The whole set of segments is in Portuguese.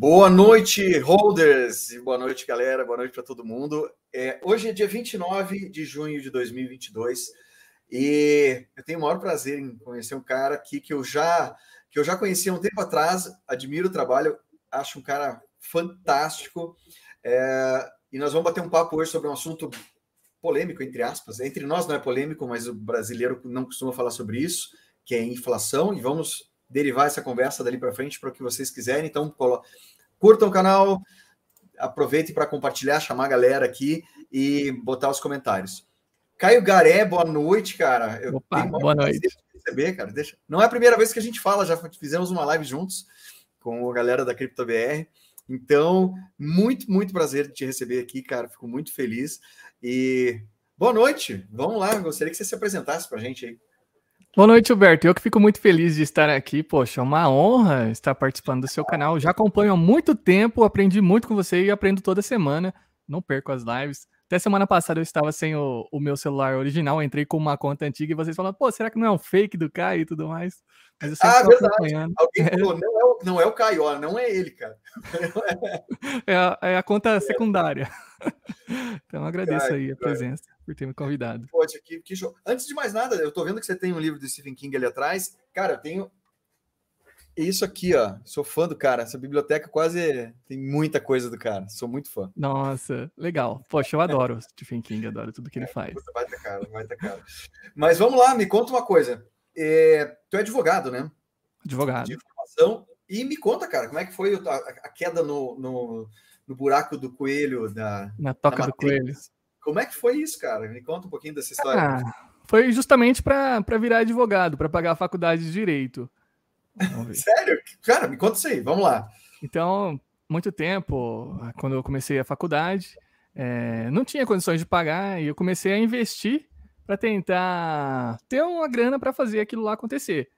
Boa noite, holders! Boa noite, galera. Boa noite para todo mundo. É, hoje é dia 29 de junho de 2022 e eu tenho o maior prazer em conhecer um cara aqui que eu já que eu já conheci há um tempo atrás, admiro o trabalho, acho um cara fantástico. É, e nós vamos bater um papo hoje sobre um assunto polêmico, entre aspas. Entre nós não é polêmico, mas o brasileiro não costuma falar sobre isso, que é inflação, e vamos derivar essa conversa dali para frente para o que vocês quiserem. Então, curtam o canal, aproveitem para compartilhar, chamar a galera aqui e botar os comentários. Caio Garé, boa noite, cara. Eu Opa, boa noite. Receber, cara. Deixa... Não é a primeira vez que a gente fala, já fizemos uma live juntos com a galera da CryptoBR. Então, muito, muito prazer de te receber aqui, cara. Fico muito feliz. E boa noite. Vamos lá, gostaria que você se apresentasse para a gente aí. Boa noite, Huberto. Eu que fico muito feliz de estar aqui. Poxa, é uma honra estar participando do seu canal. Já acompanho há muito tempo, aprendi muito com você e aprendo toda semana. Não perco as lives. Até semana passada eu estava sem o, o meu celular original, entrei com uma conta antiga e vocês falaram, pô, será que não é um fake do Caio e tudo mais? Mas eu ah, verdade. Alguém falou, não é, o, não é o Caio, ó, não é ele, cara. é, a, é a conta secundária. Então agradeço aí a presença por ter me convidado. Pode, que, que show. Antes de mais nada, eu tô vendo que você tem um livro do Stephen King ali atrás. Cara, eu tenho isso aqui, ó. Sou fã do cara. Essa biblioteca quase tem muita coisa do cara. Sou muito fã. Nossa, legal. Poxa, eu adoro Stephen King, adoro tudo que ele é, faz. Vai ter cara, vai ter cara. Mas vamos lá, me conta uma coisa. É, tu é advogado, né? Advogado. De. E me conta, cara, como é que foi a, a queda no, no, no, buraco do coelho da. Na toca do coelho. Como é que foi isso, cara? Me conta um pouquinho dessa história. Ah, foi justamente para virar advogado, para pagar a faculdade de direito. Sério? Cara, me conta isso aí, vamos lá. Então, muito tempo, quando eu comecei a faculdade, é, não tinha condições de pagar e eu comecei a investir para tentar ter uma grana para fazer aquilo lá acontecer.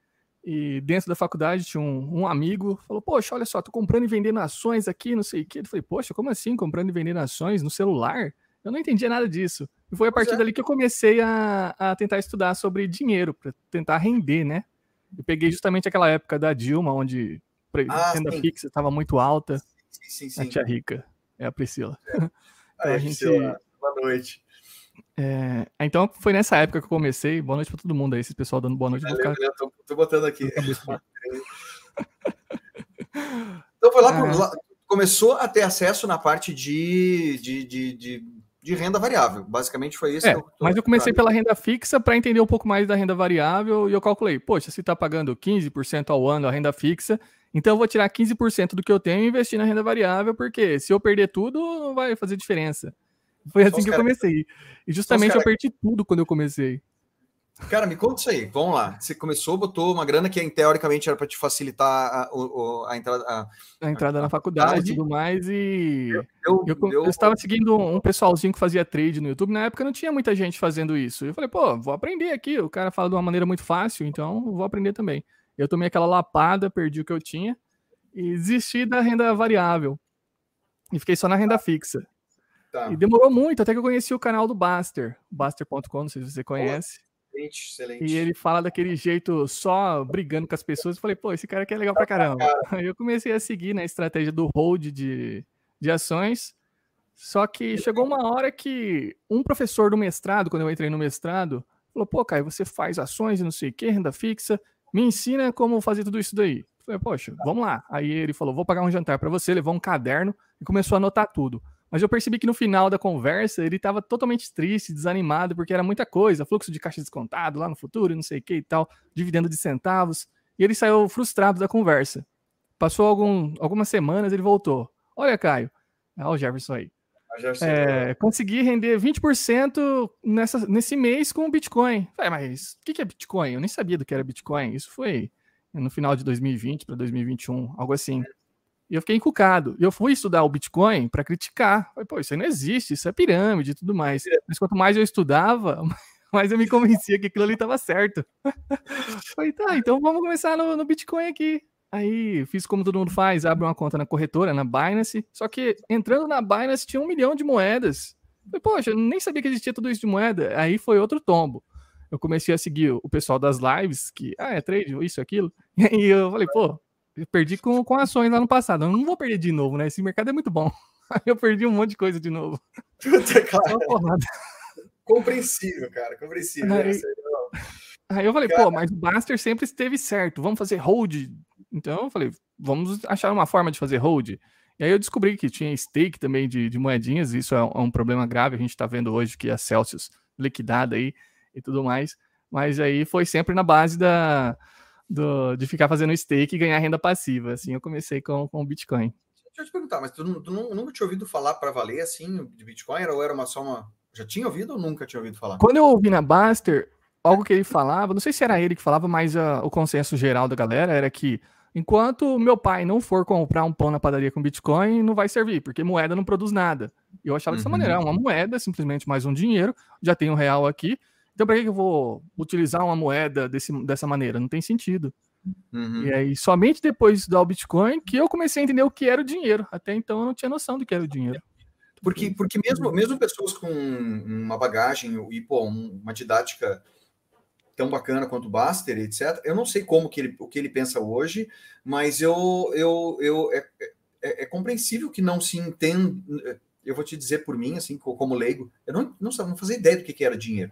E dentro da faculdade tinha um, um, amigo, falou: Poxa, olha só, tô comprando e vendendo ações aqui, não sei o quê. Eu falei: Poxa, como assim comprando e vendendo ações no celular? Eu não entendia nada disso. E foi a partir é. dali que eu comecei a, a tentar estudar sobre dinheiro, para tentar render, né? Eu peguei justamente aquela época da Dilma, onde a renda sim. fixa estava muito alta. Sim, sim, sim. A tia rica é a Priscila. É. então, Aí, a gente... Priscila, boa noite. É, então foi nessa época que eu comecei. Boa noite para todo mundo aí, esse pessoal dando boa noite. Valeu, ficar... tô, tô, botando aqui. então foi lá, ah. lá, começou a ter acesso na parte de, de, de, de de renda variável. Basicamente foi isso. É, eu mas eu comecei pela renda fixa para entender um pouco mais da renda variável e eu calculei, poxa, se está pagando 15% ao ano a renda fixa, então eu vou tirar 15% do que eu tenho e investir na renda variável, porque se eu perder tudo, não vai fazer diferença. Foi assim que eu comecei. E justamente eu perdi tudo quando eu comecei. Cara, me conta isso aí. Vamos lá. Você começou, botou uma grana que teoricamente era para te facilitar a, a, a entrada a, a, entrada na faculdade e tudo mais. E eu, eu, eu, eu, estava seguindo um pessoalzinho que fazia trade no YouTube. Na época não tinha muita gente fazendo isso. Eu falei, pô, vou aprender aqui. O cara fala de uma maneira muito fácil, então vou aprender também. Eu tomei aquela lapada, perdi o que eu tinha e desisti da renda variável. E fiquei só na renda fixa. Tá. E demorou muito, até que eu conheci o canal do Baster, Baster.com, não sei se você conhece. Excelente, excelente. E ele fala daquele jeito só brigando com as pessoas. Eu falei, pô, esse cara aqui é legal pra caramba. Aí eu comecei a seguir na estratégia do hold de, de ações. Só que chegou uma hora que um professor do mestrado, quando eu entrei no mestrado, falou: pô, Caio, você faz ações e não sei o que, renda fixa, me ensina como fazer tudo isso daí. Eu falei, poxa, vamos lá. Aí ele falou: vou pagar um jantar para você, levou um caderno e começou a anotar tudo. Mas eu percebi que no final da conversa ele estava totalmente triste, desanimado, porque era muita coisa, fluxo de caixa descontado lá no futuro, não sei o que e tal, dividendo de centavos. E ele saiu frustrado da conversa. Passou algum, algumas semanas, ele voltou. Olha, Caio, olha o Jefferson aí. É, consegui render 20% nessa, nesse mês com o Bitcoin. Falei, mas o que, que é Bitcoin? Eu nem sabia do que era Bitcoin. Isso foi no final de 2020 para 2021, algo assim. E eu fiquei encucado. E eu fui estudar o Bitcoin para criticar. Falei, pô, isso aí não existe, isso é pirâmide e tudo mais. É. Mas quanto mais eu estudava, mais eu me convencia que aquilo ali estava certo. Falei, tá, então vamos começar no, no Bitcoin aqui. Aí fiz como todo mundo faz, abre uma conta na corretora, na Binance. Só que entrando na Binance tinha um milhão de moedas. Falei, poxa, eu nem sabia que existia tudo isso de moeda. Aí foi outro tombo. Eu comecei a seguir o pessoal das lives, que, ah, é trade, isso, aquilo. E eu falei, pô, Eu perdi com, com ações lá no passado. Eu não vou perder de novo, né? Esse mercado é muito bom. Aí eu perdi um monte de coisa de novo. Puta, cara. Compreensível, cara. Compreensível. Aí, aí eu falei, cara... pô, mas o Baster sempre esteve certo. Vamos fazer hold. Então eu falei, vamos achar uma forma de fazer hold. E aí eu descobri que tinha stake também de, de moedinhas. Isso é um, é um problema grave. A gente está vendo hoje que a Celsius liquidada aí e tudo mais. Mas aí foi sempre na base da, do, de ficar fazendo stake e ganhar renda passiva. Assim eu comecei com, com o Bitcoin. Deixa eu te perguntar, mas tu, tu nunca tinha ouvido falar para valer assim de Bitcoin? Ou era uma, só uma. Já tinha ouvido ou nunca tinha ouvido falar? Quando eu ouvi na Baster, algo que ele falava, não sei se era ele que falava, mas uh, o consenso geral da galera era que enquanto meu pai não for comprar um pão na padaria com Bitcoin, não vai servir, porque moeda não produz nada. E eu achava uhum. dessa maneira, é uma moeda, simplesmente mais um dinheiro, já tem um real aqui, então, para que eu vou utilizar uma moeda desse, dessa maneira? Não tem sentido. Uhum. E aí, somente depois de estudar o Bitcoin que eu comecei a entender o que era o dinheiro. Até então, eu não tinha noção do que era o dinheiro. Porque, porque mesmo, mesmo pessoas com uma bagagem e pô, uma didática tão bacana quanto o Baster, etc., eu não sei como que ele, o que ele pensa hoje, mas eu, eu, eu é, é, é compreensível que não se entenda. Eu vou te dizer por mim, assim, como leigo, eu não, não, não fazia ideia do que, que era dinheiro.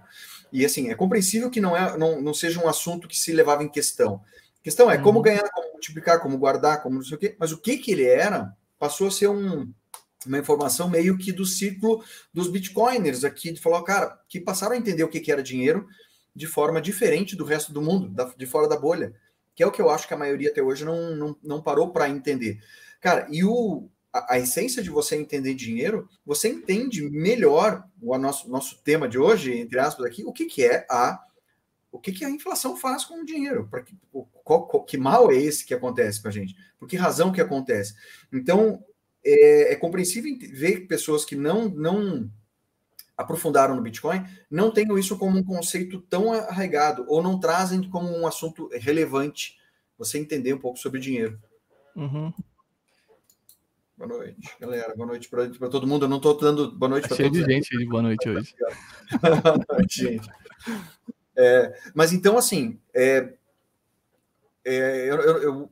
E assim, é compreensível que não, é, não, não seja um assunto que se levava em questão. A questão é uhum. como ganhar, como multiplicar, como guardar, como não sei o quê. Mas o que, que ele era passou a ser um, uma informação meio que do ciclo dos bitcoiners aqui, de falar, cara, que passaram a entender o que, que era dinheiro de forma diferente do resto do mundo, da, de fora da bolha. Que é o que eu acho que a maioria até hoje não, não, não parou para entender. Cara, e o, a, essência de você entender dinheiro, você entende melhor o nosso, nosso tema de hoje, entre aspas, aqui, o que, que é a o que, que a inflação faz com o dinheiro? Para que, qual, qual, que mal é esse que acontece para a gente? Por que razão que acontece? Então, é, é, compreensível ver pessoas que não, não aprofundaram no Bitcoin não tenham isso como um conceito tão arraigado ou não trazem como um assunto relevante você entender um pouco sobre dinheiro. Uhum. Boa noite, galera. Boa noite para todo mundo. Eu não estou dando boa noite para todos. Cheio de gente de boa noite hoje. boa noite, gente. É, mas então, assim, é, é, eu, eu, eu,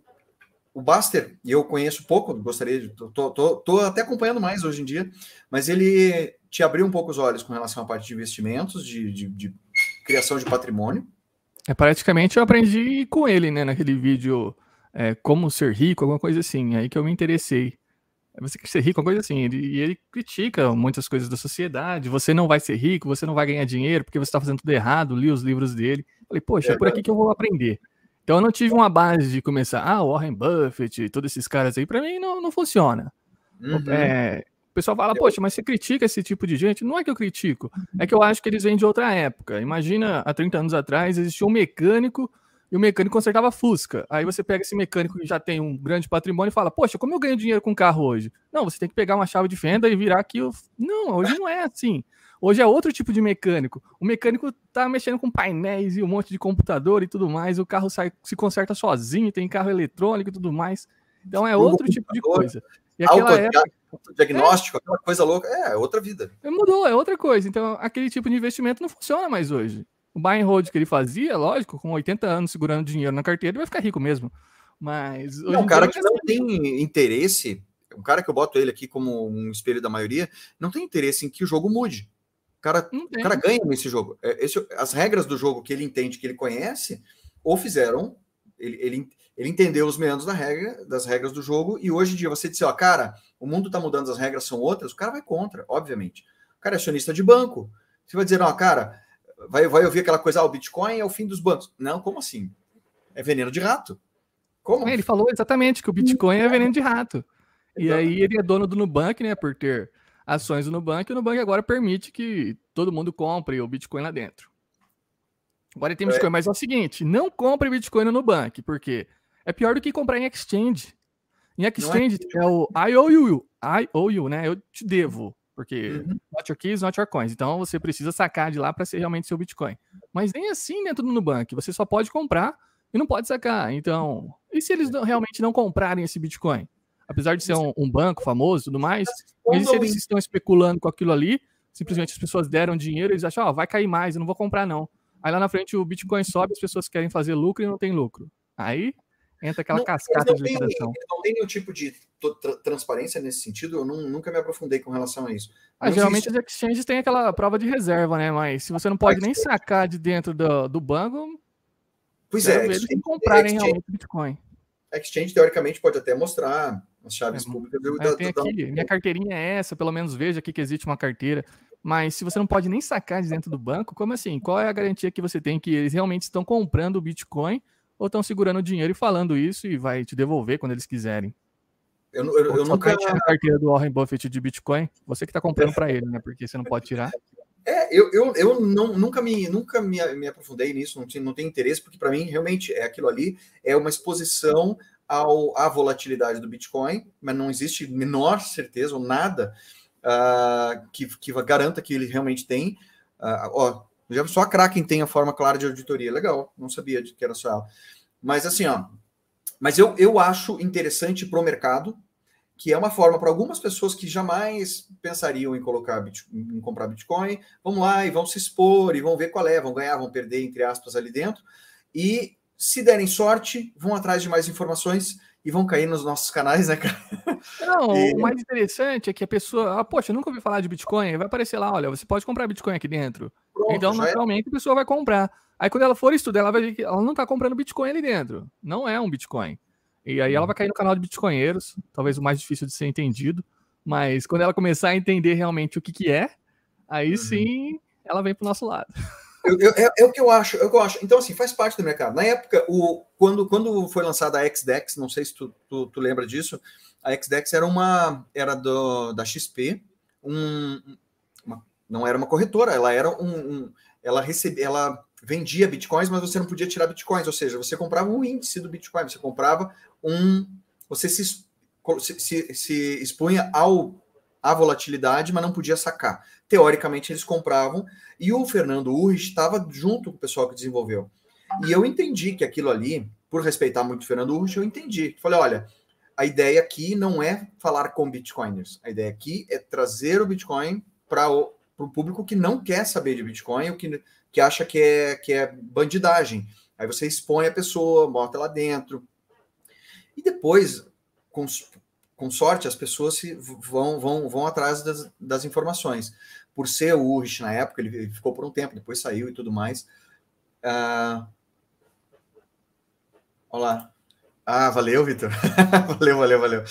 o Baster, eu conheço pouco, gostaria de. Tô, tô, tô, até acompanhando mais hoje em dia, mas ele te abriu um pouco os olhos com relação à parte de investimentos, de, de, de criação de patrimônio. É, praticamente eu aprendi com ele, né, naquele vídeo é, Como Ser Rico, alguma coisa assim, aí que eu me interessei você quer ser rico, uma coisa assim. Ele, e ele critica muitas coisas da sociedade. Você não vai ser rico, você não vai ganhar dinheiro porque você está fazendo tudo errado. Li os livros dele. Falei, poxa, é, é por aqui que eu vou aprender. Então eu não tive uma base de começar, ah, Warren Buffett, todos esses caras aí, para mim não, não funciona. Uhum. É, o pessoal fala, poxa, mas você critica esse tipo de gente? Não é que eu critico, é que eu acho que eles vêm de outra época. Imagina, há 30 anos atrás existia um mecânico e o mecânico consertava Fusca. Aí você pega esse mecânico que já tem um grande patrimônio e fala: Poxa, como eu ganho dinheiro com carro hoje? Não, você tem que pegar uma chave de fenda e virar aqui. O... Não, hoje não é assim. Hoje é outro tipo de mecânico. O mecânico tá mexendo com painéis e um monte de computador e tudo mais. O carro sai, se conserta sozinho, tem carro eletrônico e tudo mais. Então é outro tipo de coisa. E aquela diagnóstico, é, aquela coisa louca, é, é outra vida. Mudou, é outra coisa. Então aquele tipo de investimento não funciona mais hoje. O buy and hold que ele fazia, lógico, com 80 anos segurando dinheiro na carteira, ele vai ficar rico mesmo. Mas. Não, um cara que não tem interesse, um cara que eu boto ele aqui como um espelho da maioria, não tem interesse em que o jogo mude. O cara, o cara ganha nesse jogo. É, esse, as regras do jogo que ele entende, que ele conhece, ou fizeram, ele, ele, ele entendeu os meandros da regra, das regras do jogo, e hoje em dia você disse, ó, cara, o mundo tá mudando, as regras são outras, o cara vai contra, obviamente. O cara é acionista de banco. Você vai dizer, ó, cara, vai, vai ouvir aquela coisa, ah, o Bitcoin é o fim dos bancos. Não, como assim? É veneno de rato. Como? Ele falou exatamente que o Bitcoin é veneno de rato. E aí ele é dono do Nubank, né, por ter ações do Nubank, e o Nubank agora permite que todo mundo compre o Bitcoin lá dentro. Agora tem Bitcoin, é. mas é o seguinte, não compre Bitcoin no Nubank, porque é pior do que comprar em exchange. Em é exchange é, é o IOU, IOU, né? Eu te devo porque uhum. not your keys, not your coins. Então você precisa sacar de lá para ser realmente seu Bitcoin. Mas nem assim dentro do Nubank, você só pode comprar e não pode sacar. Então, e se eles realmente não comprarem esse Bitcoin? Apesar de ser um, um banco famoso e tudo mais, e se eles estão especulando com aquilo ali, simplesmente as pessoas deram dinheiro, eles acham, ó, oh, vai cair mais, eu não vou comprar não. Aí lá na frente o Bitcoin sobe, as pessoas querem fazer lucro e não tem lucro. Aí entra aquela não, cascata de liquidação. Tem, não tem nenhum tipo de transparência nesse sentido, eu não, nunca me aprofundei com relação a isso. Ah, geralmente existe... as exchanges têm aquela prova de reserva, né? Mas se você não pode nem sacar de dentro do, do banco, pois é, eles comprarem exchange, realmente Bitcoin. Exchange, teoricamente, pode até mostrar as chaves é, públicas. Eu, é, tem aqui, minha carteirinha é essa, pelo menos veja aqui que existe uma carteira. Mas se você não pode nem sacar de dentro do banco, como assim? Qual é a garantia que você tem que eles realmente estão comprando o Bitcoin ou estão segurando o dinheiro e falando isso e vai te devolver quando eles quiserem? Eu, eu, eu nunca tinha a carteira do Warren Buffett de Bitcoin. Você que está comprando para ele, né? Porque você não pode tirar. É, eu, eu, eu não, nunca, me, nunca me, me aprofundei nisso, não, tinha, não tenho interesse, porque para mim realmente é aquilo ali, é uma exposição ao, à volatilidade do Bitcoin, mas não existe menor certeza ou nada uh, que, que garanta que ele realmente tem. Uh, ó, já só a Kraken tem a forma clara de auditoria. Legal, não sabia que era só ela. Mas assim, ó, mas eu, eu acho interessante para o mercado, que é uma forma para algumas pessoas que jamais pensariam em colocar em comprar Bitcoin, vamos lá e vão se expor e vão ver qual é, vão ganhar, vão perder, entre aspas, ali dentro. E se derem sorte, vão atrás de mais informações e vão cair nos nossos canais, né, cara? Não, e... o mais interessante é que a pessoa, ah, poxa, nunca ouvi falar de Bitcoin, vai aparecer lá, olha, você pode comprar Bitcoin aqui dentro. Pronto, então, é. naturalmente, é. a pessoa vai comprar. Aí, quando ela for estudar, ela vai ver que ela não está comprando Bitcoin ali dentro. Não é um Bitcoin. E aí ela vai cair no canal de Bitcoinheiros, talvez o mais difícil de ser entendido. Mas quando ela começar a entender realmente o que, que é, aí uhum. sim ela vem para o nosso lado. Eu, é, é, o que eu acho, é o que eu acho. Então, assim, faz parte do mercado. Na época, o, quando, quando foi lançada a XDEX, não sei se tu, tu, tu lembra disso, a XDEX era uma era do, da XP, um, uma, não era uma corretora, ela era um, um ela recebia, ela vendia bitcoins, mas você não podia tirar bitcoins, ou seja, você comprava um índice do Bitcoin, você comprava um, você se, se, se expunha ao à volatilidade, mas não podia sacar. Teoricamente eles compravam e o Fernando Urrich estava junto com o pessoal que desenvolveu. E eu entendi que aquilo ali, por respeitar muito o Fernando Urrich, eu entendi. Falei, olha, a ideia aqui não é falar com bitcoiners. A ideia aqui é trazer o Bitcoin para o público que não quer saber de Bitcoin, ou que, que acha que é, que é bandidagem. Aí você expõe a pessoa, bota lá dentro. E depois, com, sorte, as pessoas se, vão, vão, vão atrás das, das informações. Por ser o Urich na época, ele, ficou por um tempo, depois saiu e tudo mais. Ah, olá. Ah, valeu, Vitor. valeu, valeu, valeu.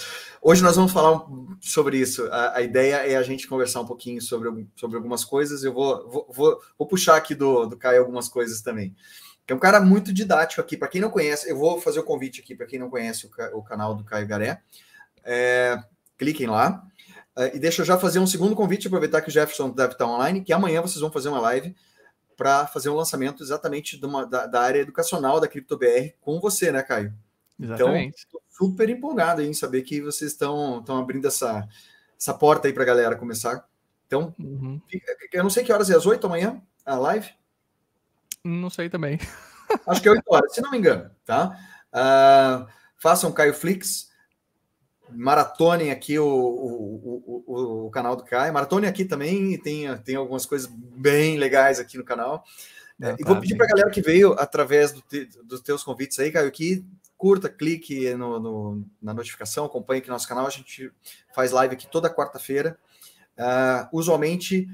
Hoje nós vamos falar sobre isso. A, a, ideia é a gente conversar um pouquinho sobre, sobre algumas coisas. Eu vou, vou, vou, vou puxar aqui do, do Caio algumas coisas também. É um cara muito didático aqui. Para quem não conhece, eu vou fazer o convite aqui para quem não conhece o, o, canal do Caio Garé. É, cliquem lá. É, e deixa eu já fazer um segundo convite, aproveitar que o Jefferson deve estar online, que amanhã vocês vão fazer uma live para fazer um lançamento exatamente uma, da, da, área educacional da CryptoBR com você, né, Caio? Exatamente. Então, super empolgado em saber que vocês estão, estão abrindo essa, essa porta aí para a galera começar. Então, uhum. eu não sei que horas é, às 8 amanhã a live? Não sei também. Acho que é 8 horas, se não me engano, tá? Uh, façam Caio Flix, maratonem aqui o, o, o, o, canal do Caio, maratone aqui também, tem, tem algumas coisas bem legais aqui no canal. É, e vou pedir para a galera que veio através do te, dos teus convites aí, Caio, que curta, clique no, no, na notificação, acompanhe aqui nosso canal. A gente faz live aqui toda quarta-feira. Uh, usualmente,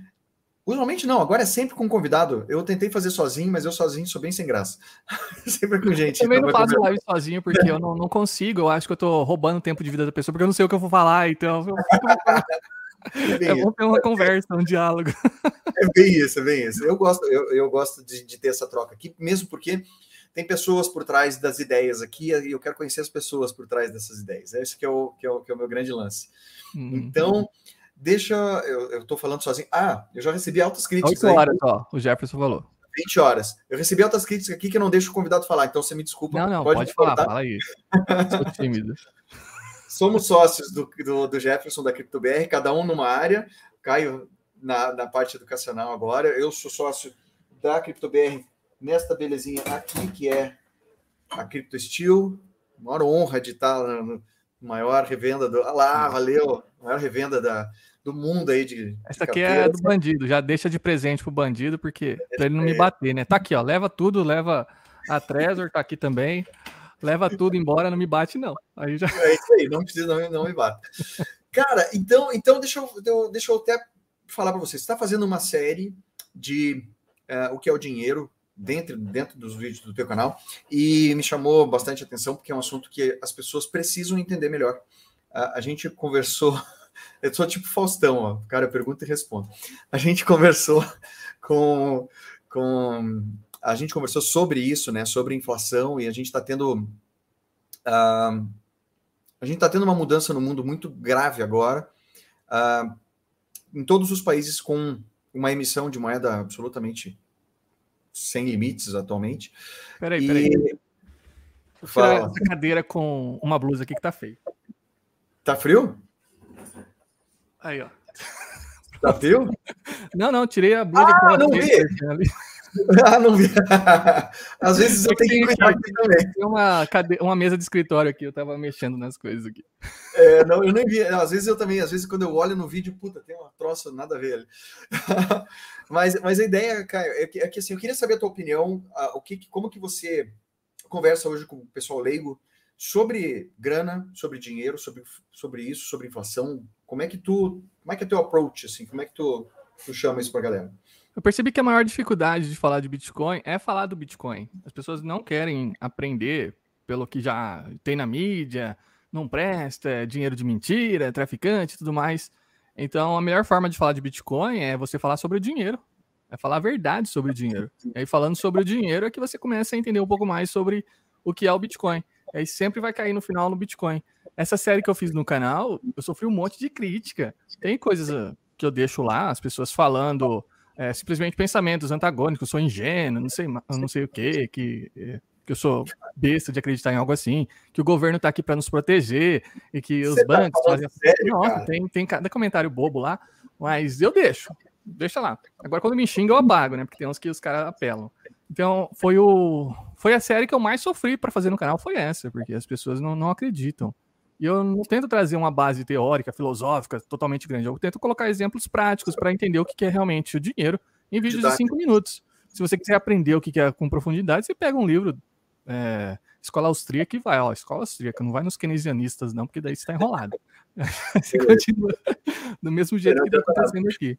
usualmente não, agora é sempre com convidado. Eu tentei fazer sozinho, mas eu sozinho sou bem sem graça. sempre com gente. Eu também não faço live sozinho, porque eu não, não, consigo. Eu acho que eu tô roubando o tempo de vida da pessoa, porque eu não sei o que eu vou falar, então. Eu É, é bom ter uma conversa, um diálogo. É bem isso, é bem isso. Eu gosto, eu, eu gosto de, de ter essa troca aqui, mesmo porque tem pessoas por trás das ideias aqui e eu quero conhecer as pessoas por trás dessas ideias. É isso que é o, que é o, que é o meu grande lance. Uhum. Então, deixa. Eu estou falando sozinho. Ah, eu já recebi altas críticas. 8 horas, ó, o Jefferson falou. 20 horas. Eu recebi altas críticas aqui que eu não deixo o convidado falar, então você me desculpa. Não, não, pode, pode falar, fala aí. Sou tímido. Somos sócios do, do, do Jefferson da CryptoBR, cada um numa área. Caio na, na parte educacional agora. Eu sou sócio da CryptoBR nesta belezinha aqui, que é a Crypto Steel. Maior honra de estar na maior revenda do. Ah lá, valeu! Maior revenda da, do mundo aí de. Essa de aqui é do bandido, já deixa de presente pro bandido, porque para ele não me bater, né? Tá aqui, ó. Leva tudo, leva a Trezor, tá aqui também. Leva tudo embora, não me bate, não. Aí já... É isso aí, não precisa, não, não me bate. Cara, então, então deixa, eu, deixa eu até falar para você. Você está fazendo uma série de uh, o que é o dinheiro dentro, dentro dos vídeos do teu canal e me chamou bastante atenção porque é um assunto que as pessoas precisam entender melhor. Uh, a gente conversou, eu sou tipo Faustão, ó, cara, pergunta e respondo. A gente conversou com, com a gente conversou sobre isso, né? Sobre inflação, e a gente está tendo. Uh, a gente está tendo uma mudança no mundo muito grave agora. Uh, em todos os países com uma emissão de moeda absolutamente sem limites atualmente. Peraí, e... peraí. Tirar essa cadeira com uma blusa aqui que tá feio. Tá frio? Aí, ó. Tá frio? Não, não, tirei a blusa. Ah, não vi! Ah, não vi. Às vezes eu tenho que cuidar aqui também. Tem uma, cade... uma mesa de escritório aqui, eu tava mexendo nas coisas aqui. É, não, eu nem vi. Às vezes eu também, às vezes quando eu olho no vídeo, puta, tem uma troça, nada a ver ali. mas, mas a ideia, Caio, é que, é que assim, eu queria saber a tua opinião, a, o que, como que você conversa hoje com o pessoal leigo sobre grana, sobre dinheiro, sobre, sobre isso, sobre inflação. Como é que tu, como é que é teu approach, assim, como é que tu, tu chama isso pra galera? Eu percebi que a maior dificuldade de falar de Bitcoin é falar do Bitcoin. As pessoas não querem aprender pelo que já tem na mídia, não presta, é dinheiro de mentira, é traficante tudo mais. Então, a melhor forma de falar de Bitcoin é você falar sobre o dinheiro. É falar a verdade sobre o dinheiro. E aí, falando sobre o dinheiro, é que você começa a entender um pouco mais sobre o que é o Bitcoin. E aí sempre vai cair no final no Bitcoin. Essa série que eu fiz no canal, eu sofri um monte de crítica. Tem coisas ah, que eu deixo lá, as pessoas falando é, simplesmente pensamentos antagônicos, sou ingênuo, não sei, não sei o quê, que, é, que eu sou besta de acreditar em algo assim, que o governo está aqui para nos proteger e que os Você tá bancos fazem. Sério, Nossa, tem, tem cada comentário bobo lá, mas eu deixo, deixa lá. Agora, quando me xinga, eu apago, né? Porque tem uns que os caras apelam. Então, foi o. Foi a série que eu mais sofri para fazer no canal, foi essa, porque as pessoas não, não acreditam. E eu não tento trazer uma base teórica, filosófica totalmente grande. Eu tento colocar exemplos práticos para entender o que é realmente o dinheiro em vídeos de cinco minutos. Se você quiser aprender o que é com profundidade, você pega um livro, é, Escola Austríaca, e vai, ó, Escola Austríaca, não vai nos keynesianistas, não, porque daí você está enrolado. você continua do mesmo jeito que está acontecendo aqui.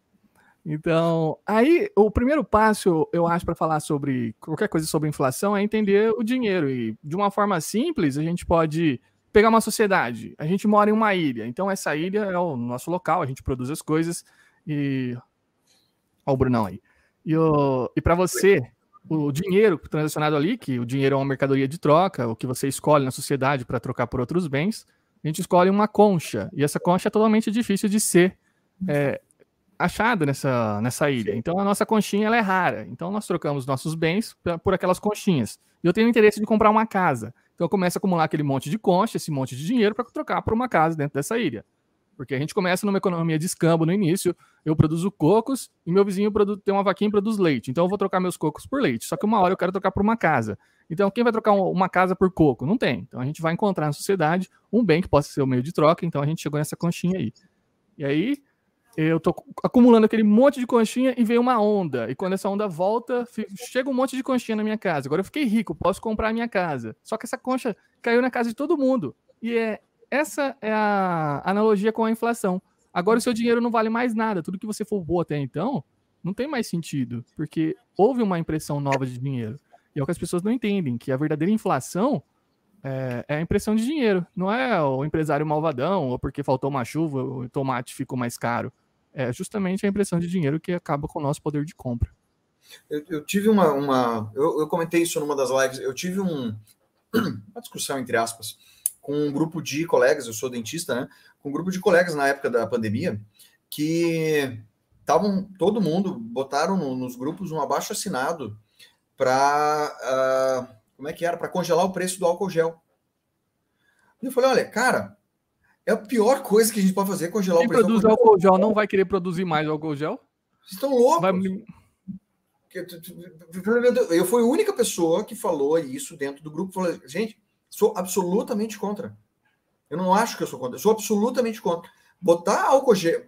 Então, aí o primeiro passo, eu acho, para falar sobre qualquer coisa sobre inflação é entender o dinheiro. E de uma forma simples, a gente pode pegar uma sociedade. A gente mora em uma ilha, então essa ilha é o nosso local, a gente produz as coisas e. Olha o Brunão aí. E, o... e para você, o dinheiro transacionado ali, que o dinheiro é uma mercadoria de troca, o que você escolhe na sociedade para trocar por outros bens, a gente escolhe uma concha. E essa concha é totalmente difícil de ser é, achada nessa, nessa ilha. Então a nossa conchinha ela é rara. Então nós trocamos nossos bens por aquelas conchinhas. E eu tenho interesse de comprar uma casa. Então eu começo a acumular aquele monte de concha, esse monte de dinheiro para trocar por uma casa dentro dessa ilha. Porque a gente começa numa economia de escambo no início, eu produzo cocos e meu vizinho tem uma vaquinha e produz leite. Então eu vou trocar meus cocos por leite. Só que uma hora eu quero trocar por uma casa. Então quem vai trocar uma casa por coco? Não tem. Então a gente vai encontrar na sociedade um bem que possa ser o meio de troca. Então a gente chegou nessa conchinha aí. E aí eu tô acumulando aquele monte de conchinha e veio uma onda. E quando essa onda volta, chega um monte de conchinha na minha casa. Agora eu fiquei rico, posso comprar a minha casa. Só que essa concha caiu na casa de todo mundo. E é essa é a analogia com a inflação. Agora o seu dinheiro não vale mais nada. Tudo que você for boa até então não tem mais sentido, porque houve uma impressão nova de dinheiro. E é o que as pessoas não entendem, que a verdadeira inflação é, é, a impressão de dinheiro. Não é o empresário malvadão, ou porque faltou uma chuva, o tomate ficou mais caro é justamente a impressão de dinheiro que acaba com o nosso poder de compra. Eu, eu tive uma. uma eu, eu, comentei isso numa das lives. Eu tive um, uma discussão, entre aspas, com um grupo de colegas, eu sou dentista, né? Com um grupo de colegas na época da pandemia, que estavam, todo mundo, botaram no, nos grupos um abaixo assinado para. Uh, ah, como é que era? Para congelar o preço do álcool gel. E eu falei: olha, cara, é a pior coisa que a gente pode fazer é congelar Quem o produz álcool gel não vai querer produzir mais álcool gel? Vocês estão loucos? Vai... Eu fui a única pessoa que falou isso dentro do grupo. Falei, gente, sou absolutamente contra. Eu não acho que eu sou contra. Eu sou absolutamente contra. Botar álcool gel,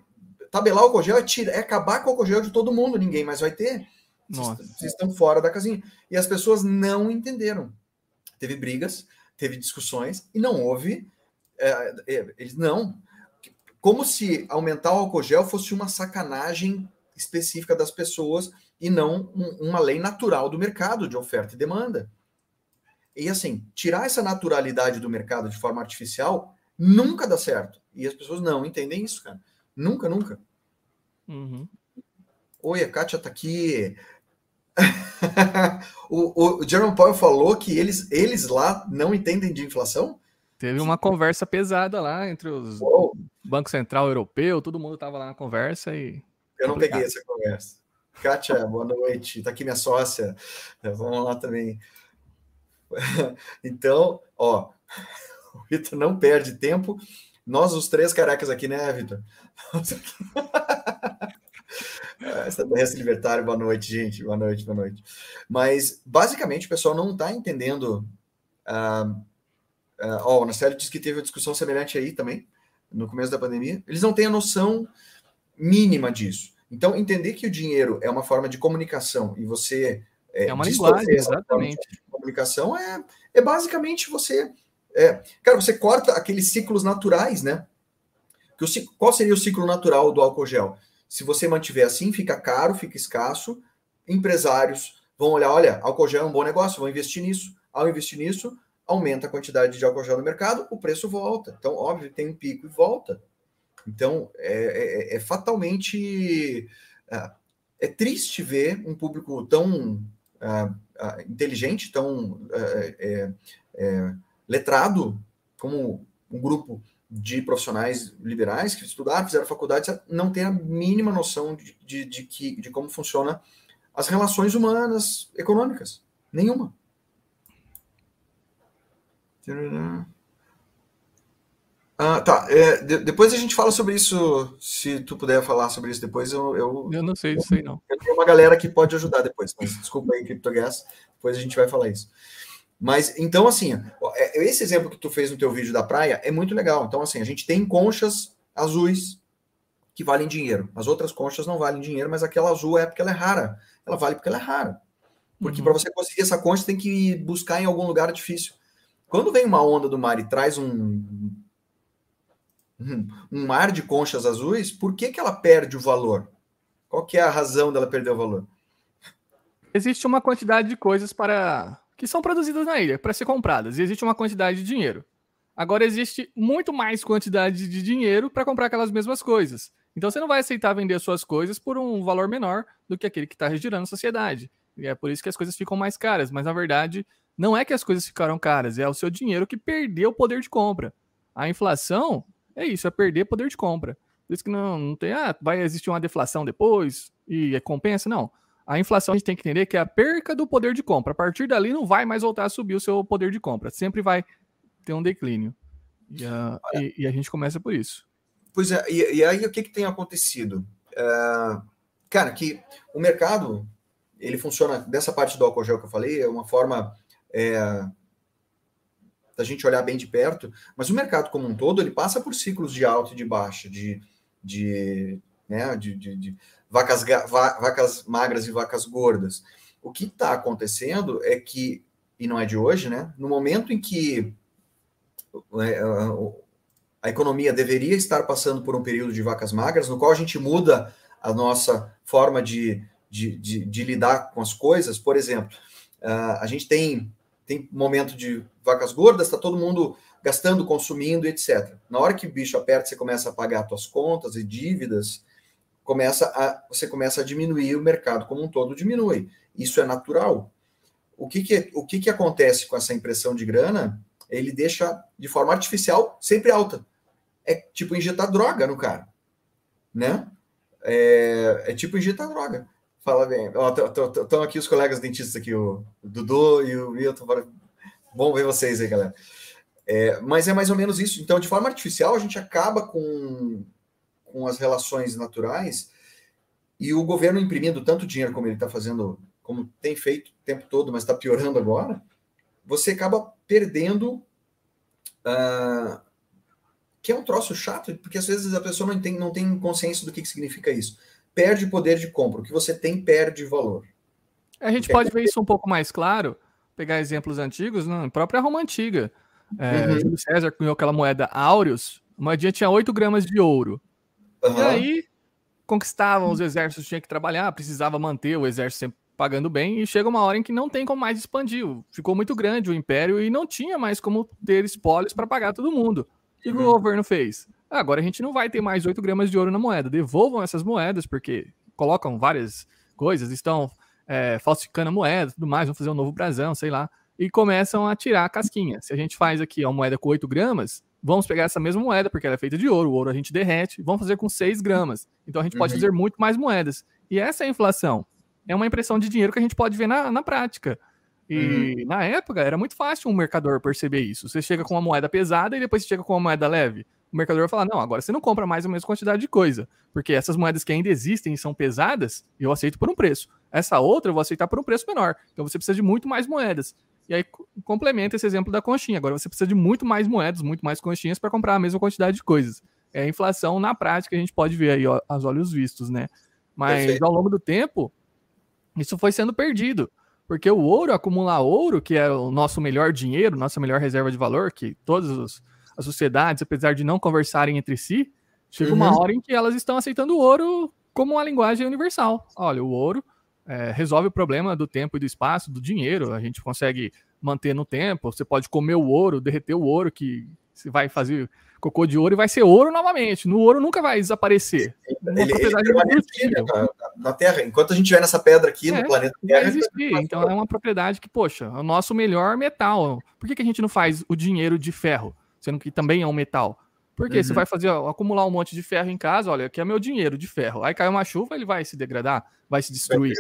tabelar álcool gel é, tira, é acabar com o álcool gel de todo mundo. Ninguém mais vai ter. Nossa. Vocês estão fora da casinha. E as pessoas não entenderam. Teve brigas teve discussões e não houve. É, é, eles não. Como se aumentar o álcool gel fosse uma sacanagem específica das pessoas e não um, uma lei natural do mercado de oferta e demanda. E assim, tirar essa naturalidade do mercado de forma artificial nunca dá certo. E as pessoas não entendem isso, cara. Nunca, nunca. Uhum. Oi, a Kátia tá aqui. o, o Jerome Powell falou que eles, eles lá não entendem de inflação? Teve uma conversa pesada lá entre os Uou. Banco Central Europeu, todo mundo tava lá na conversa e. Eu não peguei essa conversa. Kátia, boa noite. Tá aqui minha sócia. Vamos lá também. Então, ó, o Vitor não perde tempo. Nós, os três carecas aqui, né, Vitor? Extraterrestre libertário, boa noite, gente. Boa noite, boa noite. Mas, basicamente, o pessoal não está entendendo. Uh, uh, ó, o Nascélio disse que teve uma discussão semelhante aí também, no começo da pandemia. Eles não têm a noção mínima disso. Então, entender que o dinheiro é uma forma de comunicação e você. É, é uma linguagem, exatamente. comunicação é, é basicamente você. É, cara, você corta aqueles ciclos naturais, né? Que o, qual seria o ciclo natural do álcool gel? Se você mantiver assim, fica caro, fica escasso. Empresários vão olhar, olha, álcool gel é um bom negócio, vão investir nisso. Ao investir nisso, aumenta a quantidade de álcool gel no mercado, o preço volta. Então, óbvio, tem um pico e volta. Então, é, é, é fatalmente. É, é, triste ver um público tão é, inteligente, tão é, letrado, como um grupo de profissionais liberais que estudaram, fizeram faculdade, não ter a mínima noção de, de, de, que, de como funciona as relações humanas econômicas. Nenhuma. Ah, tá. É, de, depois a gente fala sobre isso, se tu puder falar sobre isso depois, eu... Eu, eu não sei, não sei não. Eu tenho uma galera que pode ajudar depois, mas desculpa aí, CryptoGas, depois a gente vai falar isso. Mas, então, assim, é, esse exemplo que tu fez no teu vídeo da praia é muito legal. Então, assim, a gente tem conchas azuis que valem dinheiro. As outras conchas não valem dinheiro, mas aquela azul é porque ela é rara. Ela vale porque ela é rara. Porque uhum. para você conseguir essa concha, tem que buscar em algum lugar difícil. Quando vem uma onda do mar e traz um um, mar de conchas azuis, por que, que ela perde o valor? Qual que é a razão dela perder o valor? Existe uma quantidade de coisas para que são produzidas na ilha para ser compradas e existe uma quantidade de dinheiro. Agora existe muito mais quantidade de dinheiro para comprar aquelas mesmas coisas. Então você não vai aceitar vender suas coisas por um valor menor do que aquele que está girando a sociedade. E é por isso que as coisas ficam mais caras. Mas na verdade, não é que as coisas ficaram caras, é o seu dinheiro que perdeu o poder de compra. A inflação é isso, é perder poder de compra. Por isso que não, não tem, ah, vai existir uma deflação depois e é compensa, não. A inflação a gente tem que entender que é a perca do poder de compra. A partir dali não vai mais voltar a subir o seu poder de compra. Sempre vai ter um declínio. E a, e, e a gente começa por isso. Pois é, e, e aí o que, que tem acontecido? É, cara, que o mercado ele funciona dessa parte do álcool gel que eu falei, é uma forma é, da gente olhar bem de perto, mas o mercado como um todo ele passa por ciclos de alta e de baixa, de, de, né, de, de, de vacas, vacas magras e vacas gordas. O que está acontecendo é que, e não é de hoje, né? No momento em que é, a economia deveria estar passando por um período de vacas magras, no qual a gente muda a nossa forma de, de, de, de lidar com as coisas. Por exemplo, a gente tem tem momento de vacas gordas, está todo mundo gastando, consumindo, etc. Na hora que o bicho aperta, você começa a pagar suas contas e dívidas, começa a, você começa a diminuir o mercado como um todo diminui. Isso é natural. O que, que, o que, que acontece com essa impressão de grana? Ele deixa de forma artificial sempre alta. É tipo injetar droga no cara, né? É, é tipo injetar droga. Fala bem. Estão aqui os colegas dentistas aqui, o Dudu e o Milton. Bom ver vocês aí, galera. É, mas é mais ou menos isso. Então, de forma artificial, a gente acaba com, com as relações naturais e o governo imprimindo tanto dinheiro como ele está fazendo, como tem feito o tempo todo, mas está piorando agora, você acaba perdendo. Uh, que é um troço chato, porque às vezes a pessoa não tem, não tem consciência do que, que significa isso perde poder de compra. O que você tem perde valor. A gente pode ver isso um pouco mais claro, pegar exemplos antigos, na própria Roma Antiga. É, uhum. Júlio César cunhou aquela moeda áureos, a moedinha tinha 8 gramas de ouro. Uhum. E aí conquistavam os exércitos, tinha que trabalhar, precisava manter o exército sempre pagando bem, e chega uma hora em que não tem como mais expandir. Ficou muito grande o império e não tinha mais como ter espólios para pagar todo mundo. O que uhum. o governo fez? Agora a gente não vai ter mais 8 gramas de ouro na moeda. Devolvam essas moedas, porque colocam várias coisas, estão é, falsificando a moeda tudo mais, vão fazer um novo brasão, sei lá, e começam a tirar a casquinha. Se a gente faz aqui uma moeda com 8 gramas, vamos pegar essa mesma moeda, porque ela é feita de ouro, o ouro a gente derrete, vamos fazer com 6 gramas. Então a gente pode uhum. fazer muito mais moedas. E essa é a inflação. É uma impressão de dinheiro que a gente pode ver na, na prática. E uhum. na época era muito fácil um mercador perceber isso. Você chega com uma moeda pesada e depois você chega com uma moeda leve. O mercador vai falar: não, agora você não compra mais a mesma quantidade de coisa. Porque essas moedas que ainda existem e são pesadas, eu aceito por um preço. Essa outra eu vou aceitar por um preço menor. Então você precisa de muito mais moedas. E aí complementa esse exemplo da conchinha. Agora você precisa de muito mais moedas, muito mais conchinhas para comprar a mesma quantidade de coisas. É a inflação na prática, a gente pode ver aí ó, aos olhos vistos, né? Mas Perfeito. ao longo do tempo, isso foi sendo perdido. Porque o ouro, acumular ouro, que é o nosso melhor dinheiro, nossa melhor reserva de valor, que todas as sociedades, apesar de não conversarem entre si, chega uhum. uma hora em que elas estão aceitando o ouro como uma linguagem universal. Olha, o ouro é, resolve o problema do tempo e do espaço, do dinheiro. A gente consegue manter no tempo. Você pode comer o ouro, derreter o ouro, que você vai fazer cocô de ouro e vai ser ouro novamente. No ouro nunca vai desaparecer. Uma ele, ele na, na, Terra. Enquanto a gente tiver nessa pedra aqui é, no planeta Terra. Existir. Então é uma propriedade que, poxa, é o nosso melhor metal. Por que, que a gente não faz o dinheiro de ferro, sendo que também é um metal? Porque uhum. você vai fazer, ó, acumular um monte de ferro em casa, olha, aqui é meu dinheiro de ferro. Aí cai uma chuva, ele vai se degradar, vai se destruir.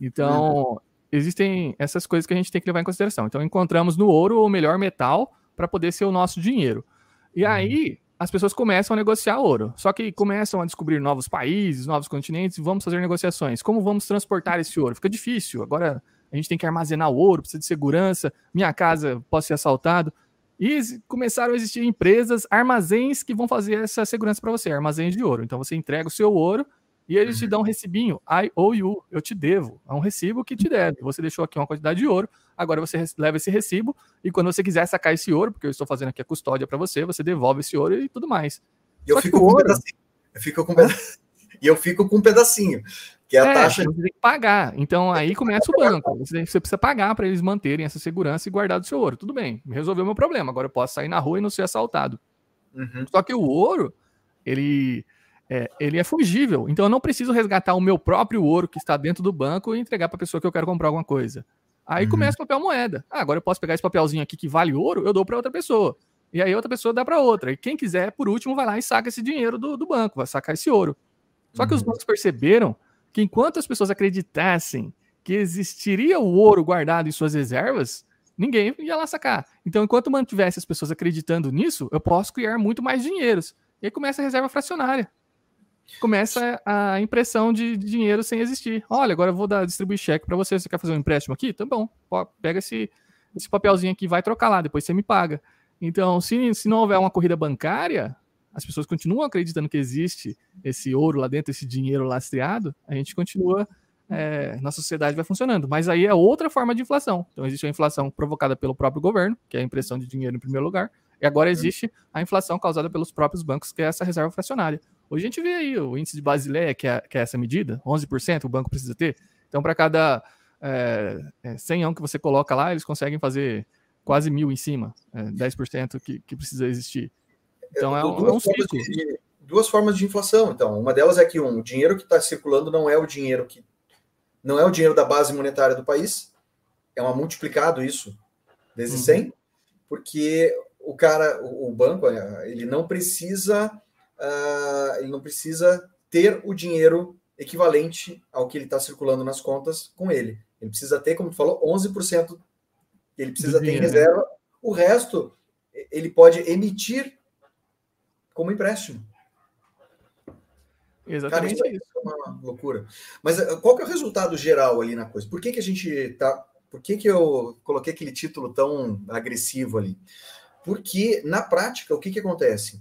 Então, uhum. existem essas coisas que a gente tem que levar em consideração. Então, encontramos no ouro o melhor metal para poder ser o nosso dinheiro. E uhum. aí, as pessoas começam a negociar ouro. Só que começam a descobrir novos países, novos continentes, e vamos fazer negociações. Como vamos transportar esse ouro? Fica difícil. Agora a gente tem que armazenar o ouro, precisa de segurança, minha casa pode ser assaltado. E começaram a existir empresas, armazéns que vão fazer essa segurança para você, armazéns de ouro. Então você entrega o seu ouro e eles te uhum. dão um recibinho, I owe you, eu te devo. É um recibo que te deve. Você deixou aqui uma quantidade de ouro, agora você leva esse recibo e quando você quiser sacar esse ouro, porque eu estou fazendo aqui a custódia para você, você devolve esse ouro e tudo mais. E eu fico com ouro... Eu fico com um pedacinho. e eu fico com um pedacinho que é a é, taxa. Você tem que pagar. Então aí começa o banco. Você, você precisa pagar para eles manterem essa segurança e guardar do seu ouro. Tudo bem, resolveu meu problema. Agora eu posso sair na rua e não ser assaltado. Uhum. Só que o ouro, ele é, ele é fungível. Então eu não preciso resgatar o meu próprio ouro que está dentro do banco e entregar para a pessoa que eu quero comprar alguma coisa. Aí uhum. começa o papel moeda. Ah, agora eu posso pegar esse papelzinho aqui que vale ouro, eu dou para outra pessoa. E aí outra pessoa dá para outra. E quem quiser, por último, vai lá e saca esse dinheiro do, do banco, vai sacar esse ouro. Só que os uhum. bancos perceberam que enquanto as pessoas acreditassem que existiria o ouro guardado em suas reservas, ninguém ia lá sacar. Então, enquanto mantivesse as pessoas acreditando nisso, eu posso criar muito mais dinheiros. E aí começa a reserva fracionária. Começa a impressão de dinheiro sem existir. Olha, agora eu vou dar, distribuir cheque para você. Você quer fazer um empréstimo aqui? Tá bom. Pega esse, esse papelzinho aqui, vai trocar lá, depois você me paga. Então, se, se não houver uma corrida bancária, as pessoas continuam acreditando que existe esse ouro lá dentro, esse dinheiro lastreado, a gente continua, é, nossa sociedade vai funcionando. Mas aí é outra forma de inflação. Então existe a inflação provocada pelo próprio governo, que é a impressão de dinheiro em primeiro lugar, e agora existe a inflação causada pelos próprios bancos, que é essa reserva fracionária. Hoje a gente vê aí o índice de Basileia, que é, que é essa medida, 11% o banco precisa ter. Então, para cada é, é, 100 que você coloca lá, eles conseguem fazer quase mil em cima, é, 10% que, que precisa existir. Então é, um, é um ciclo. De, duas formas de inflação. Então, uma delas é que um, o dinheiro que está circulando não é o dinheiro que não é o dinheiro da base monetária do país, é um multiplicado isso vezes uhum. 100, porque o cara, o, o, banco, é, ele não precisa, uh, ele não precisa ter o dinheiro equivalente ao que ele está circulando nas contas com ele. Ele precisa ter, como tu falou, 11% ele precisa ter em né? reserva. O resto ele pode emitir como empréstimo. Exatamente Cara, isso, é uma loucura. Mas eh, qual que é o resultado geral ali na coisa? Por que, que a gente tá. Por que, que eu coloquei aquele título tão agressivo ali? Porque, na prática, o que, que acontece?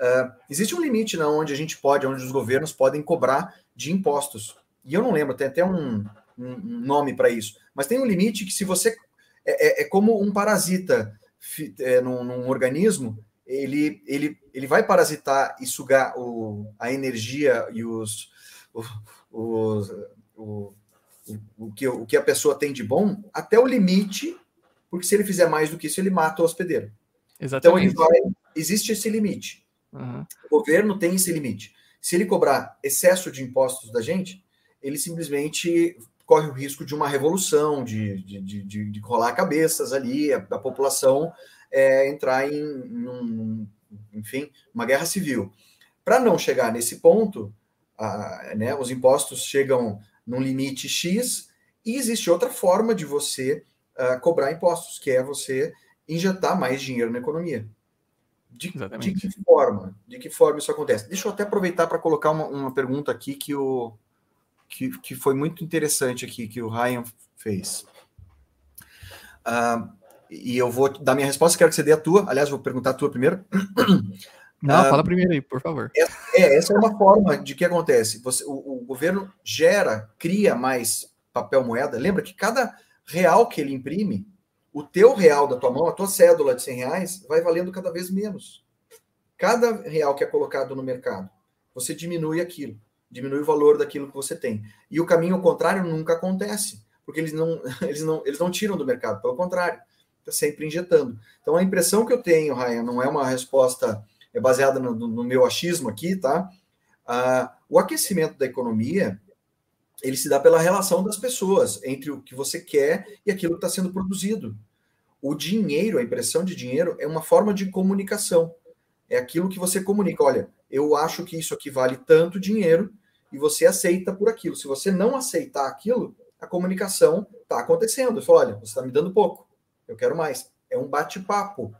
Uh, existe um limite na onde a gente pode, onde os governos podem cobrar de impostos. E eu não lembro, tem até um, um nome para isso. Mas tem um limite que, se você. É, é, é como um parasita é, num, num, organismo, ele, ele, ele vai parasitar e sugar o, a energia e os, os, os o, o, que, o que a pessoa tem de bom até o limite, porque se ele fizer mais do que isso, ele mata o hospedeiro. Exatamente. Então ele vai, existe esse limite. Uhum. O governo tem esse limite. Se ele cobrar excesso de impostos da gente, ele simplesmente corre o risco de uma revolução, de, de, de, de rolar cabeças ali, a, a população é, entrar em, enfim, uma guerra civil. Para não chegar nesse ponto, a, né, os impostos chegam num limite X, e existe outra forma de você uh, cobrar impostos, que é você injetar mais dinheiro na economia. De, de, que forma? De que forma isso acontece? Deixa eu até aproveitar para colocar uma, uma, pergunta aqui que, o, que, que foi muito interessante aqui, que o Ryan fez. Uh, e eu vou dar minha resposta, quero que você dê a tua. Aliás, vou perguntar a tua primeiro. Não, uh, fala primeiro aí, por favor. É, essa é uma forma de que acontece. Você, o, o governo gera, cria mais papel moeda. Lembra que cada real que ele imprime, o teu real da tua mão, a tua cédula de 100 reais, vai valendo cada vez menos. Cada real que é colocado no mercado, você diminui aquilo, diminui o valor daquilo que você tem. E o caminho contrário nunca acontece, porque eles não, eles não, eles não tiram do mercado, pelo contrário, está sempre injetando. Então a impressão que eu tenho, Ryan, não é uma resposta é baseada no, no meu achismo aqui, tá? Ah, o aquecimento da economia ele se dá pela relação das pessoas entre o que você quer e aquilo que está sendo produzido. O dinheiro, a impressão de dinheiro, é uma forma de comunicação. É aquilo que você comunica. Olha, eu acho que isso aqui vale tanto dinheiro e você aceita por aquilo. Se você não aceitar aquilo, a comunicação está acontecendo. Você fala, olha, você está me dando pouco, eu quero mais. É um bate-papo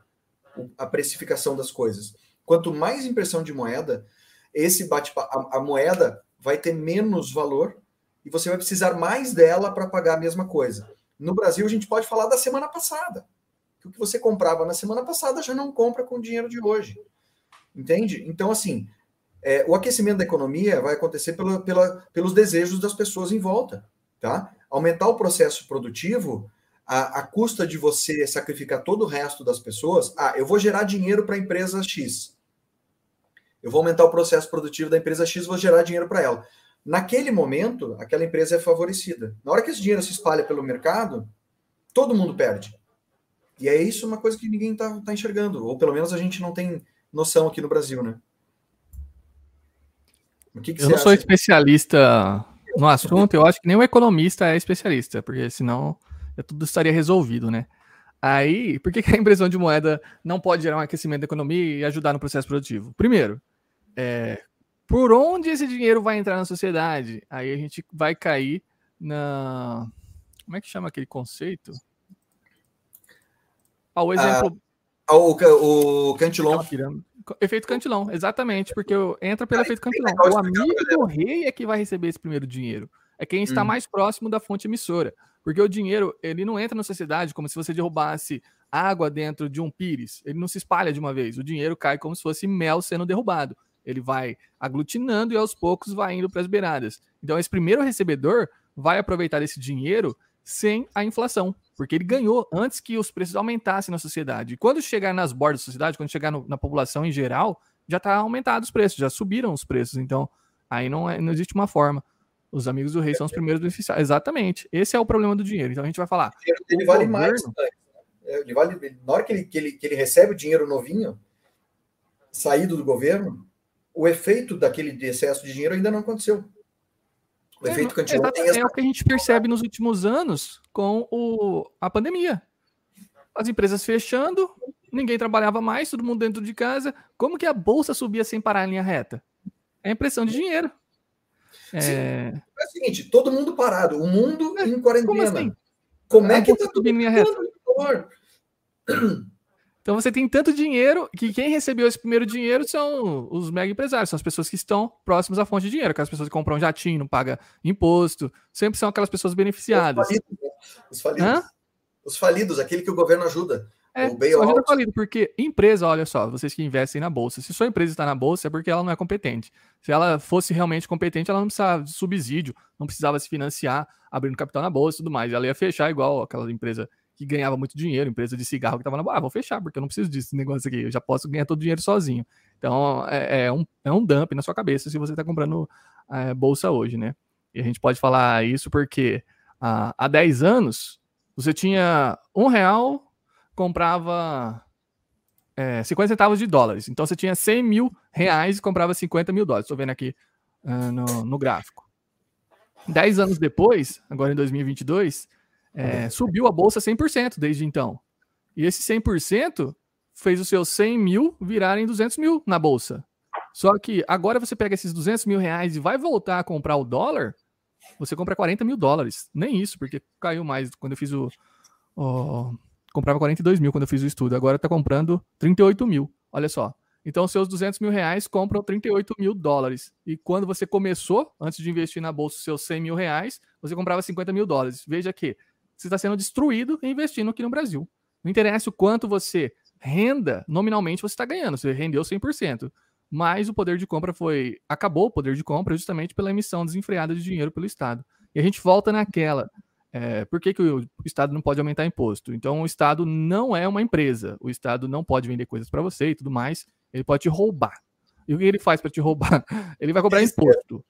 a precificação das coisas. Quanto mais impressão de moeda, esse bate a, a moeda vai ter menos valor e você vai precisar mais dela para pagar a mesma coisa. No Brasil, a gente pode falar da semana passada. Que o que você comprava na semana passada já não compra com o dinheiro de hoje. Entende? Então, assim, é, o aquecimento da economia vai acontecer pela, pela, pelos desejos das pessoas em volta. Tá? Aumentar o processo produtivo a, a custa de você sacrificar todo o resto das pessoas. Ah, eu vou gerar dinheiro para a empresa X eu vou aumentar o processo produtivo da empresa X, vou gerar dinheiro para ela. Naquele momento, aquela empresa é favorecida. Na hora que esse dinheiro se espalha pelo mercado, todo mundo perde. E é isso uma coisa que ninguém está tá enxergando, ou pelo menos a gente não tem noção aqui no Brasil, né? Que que eu não acha? sou especialista no assunto, eu acho que nem o economista é especialista, porque senão tudo estaria resolvido, né? Aí, por que, que a impressão de moeda não pode gerar um aquecimento da economia e ajudar no processo produtivo? Primeiro, é, por onde esse dinheiro vai entrar na sociedade? Aí a gente vai cair na. Como é que chama aquele conceito? Ah, o exemplo. Ah, o, o Cantilon. Efeito Cantilão, exatamente, porque entra pelo efeito Cantilão. O amigo do rei é que vai receber esse primeiro dinheiro. É quem está hum. mais próximo da fonte emissora. Porque o dinheiro, ele não entra na sociedade como se você derrubasse água dentro de um pires. Ele não se espalha de uma vez. O dinheiro cai como se fosse mel sendo derrubado ele vai aglutinando e aos poucos vai indo para as beiradas. Então, esse primeiro recebedor vai aproveitar esse dinheiro sem a inflação, porque ele ganhou antes que os preços aumentassem na sociedade. E quando chegar nas bordas da sociedade, quando chegar no, na população em geral, já está aumentado os preços, já subiram os preços. Então, aí não, é, não existe uma forma. Os amigos do rei são os primeiros beneficiados. Exatamente. Esse é o problema do dinheiro. Então a gente vai falar. Ele vale governo... mais. Né? Ele vale, na hora que ele, que, ele, que ele recebe o dinheiro novinho, saído do governo, o efeito daquele excesso de dinheiro ainda não aconteceu. O é, efeito continua. É, é o que a gente percebe nos últimos anos com o, a pandemia. As empresas fechando, ninguém trabalhava mais, todo mundo dentro de casa. Como que a bolsa subia sem parar em linha reta? É impressão de dinheiro. É... é o seguinte, todo mundo parado, o mundo é, em quarentena. Como, assim? como é que está tudo em linha reta? Então você tem tanto dinheiro que quem recebeu esse primeiro dinheiro são os mega empresários, são as pessoas que estão próximas à fonte de dinheiro, aquelas pessoas que compram jatinho, não pagam imposto, sempre são aquelas pessoas beneficiadas. Os falidos, né? os falidos, os falidos aquele que o governo ajuda. É, o ajuda falido, porque empresa, olha só, vocês que investem na bolsa, se sua empresa está na bolsa é porque ela não é competente. Se ela fosse realmente competente, ela não precisava de subsídio, não precisava se financiar, abrindo capital na bolsa e tudo mais. Ela ia fechar igual aquela empresa que ganhava muito dinheiro, empresa de cigarro que tava na ah, vou fechar, porque eu não preciso disso negócio aqui, eu já posso ganhar todo o dinheiro sozinho. Então é, é um, é um dump na sua cabeça se você está comprando é, bolsa hoje, né? E a gente pode falar isso porque há, há 10 anos você tinha um real, comprava é, 50 centavos de dólares. Então você tinha 100 mil reais e comprava 50 mil dólares. Estou vendo aqui uh, no, no, gráfico. 10 anos depois, agora em 2022, é, subiu a bolsa 100% desde então. E esse 100% fez os seus 100 mil virarem 200 mil na bolsa. Só que agora você pega esses 200 mil reais e vai voltar a comprar o dólar, você compra 40 mil dólares. Nem isso, porque caiu mais quando eu fiz o, o comprava 42 mil quando eu fiz o estudo, agora está comprando 38 mil. Olha só. Então, seus 200 mil reais compram 38 mil dólares. E quando você começou, antes de investir na bolsa, seus 100 mil reais, você comprava 50 mil dólares. Veja que você está sendo destruído investindo aqui no Brasil. Não interessa o quanto você renda, nominalmente você está ganhando, você rendeu 100%. Mas o poder de compra foi. Acabou o poder de compra justamente pela emissão desenfreada de dinheiro pelo Estado. E a gente volta naquela. É, por que, que o Estado não pode aumentar imposto? Então, o Estado não é uma empresa. O Estado não pode vender coisas para você e tudo mais. Ele pode te roubar. E o que ele faz para te roubar? Ele vai cobrar imposto.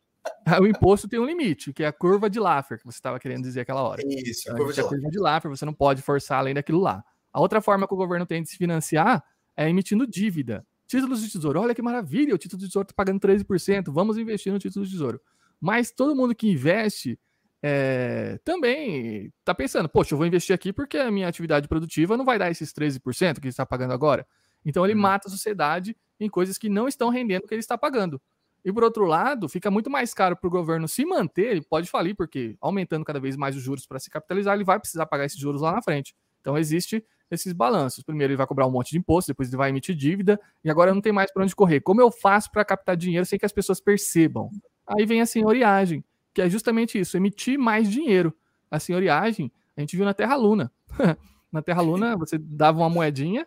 O imposto tem um limite, que é a curva de Laffer, que você estava querendo dizer aquela hora. Isso, a curva, de, a curva de Laffer, você não pode forçar além daquilo lá. A outra forma que o governo tem de se financiar é emitindo dívida. Títulos de tesouro, olha que maravilha, o título de tesouro está pagando 13%, vamos investir no título de tesouro. Mas todo mundo que investe é, também está pensando, poxa, eu vou investir aqui porque a minha atividade produtiva não vai dar esses 13% que ele está pagando agora. Então ele uhum. mata a sociedade em coisas que não estão rendendo o que ele está pagando. E por outro lado, fica muito mais caro para o governo se manter, ele pode falir, porque aumentando cada vez mais os juros para se capitalizar, ele vai precisar pagar esses juros lá na frente. Então existe esses balanços. Primeiro ele vai cobrar um monte de imposto, depois ele vai emitir dívida, e agora não tem mais para onde correr. Como eu faço para captar dinheiro sem que as pessoas percebam? Aí vem a senhoriagem que é justamente isso, emitir mais dinheiro. A senhoriagem, a gente viu na Terra Luna. na Terra Luna, você dava uma moedinha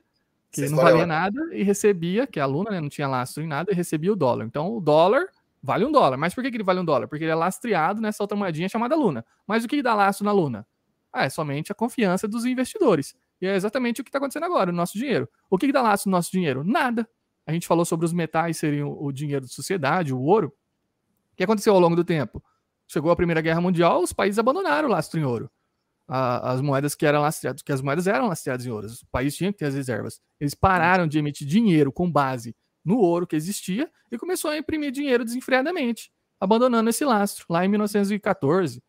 que Essa não valia é nada e recebia, que é a Luna, né, não tinha lastro em nada, e recebia o dólar. Então, o dólar vale um dólar. Mas por que, que ele vale um dólar? Porque ele é lastreado nessa outra moedinha chamada Luna. Mas o que dá lastro na Luna? Ah, é somente a confiança dos investidores. E é exatamente o que está acontecendo agora no nosso dinheiro. O que dá lastro no nosso dinheiro? Nada. A gente falou sobre os metais serem o dinheiro da sociedade, o ouro. O que aconteceu ao longo do tempo? Chegou a Primeira Guerra Mundial, os países abandonaram o lastro em ouro. A, as moedas que eram lastreadas, que as moedas eram lastreadas em ouro. O país tinha que ter as reservas. Eles pararam de emitir dinheiro com base no ouro que existia e começou a imprimir dinheiro desenfreadamente, abandonando esse lastro lá em 1914.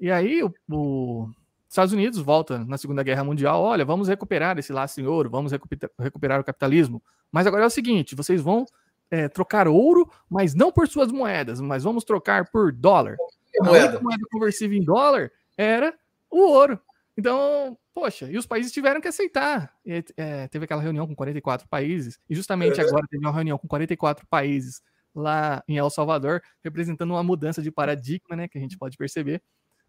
E aí o, o Estados Unidos volta na Segunda Guerra Mundial, olha, vamos recuperar esse lastro em ouro, vamos recuperar o capitalismo. Mas agora é o seguinte, vocês vão é, trocar ouro, mas não por suas moedas, mas vamos trocar por dólar. A moeda. moeda conversível em dólar era o ouro. Então, poxa, e os países tiveram que aceitar. E, é, teve aquela reunião com 44 países, e justamente é. agora teve uma reunião com 44 países lá em El Salvador, representando uma mudança de paradigma, né, que a gente pode perceber.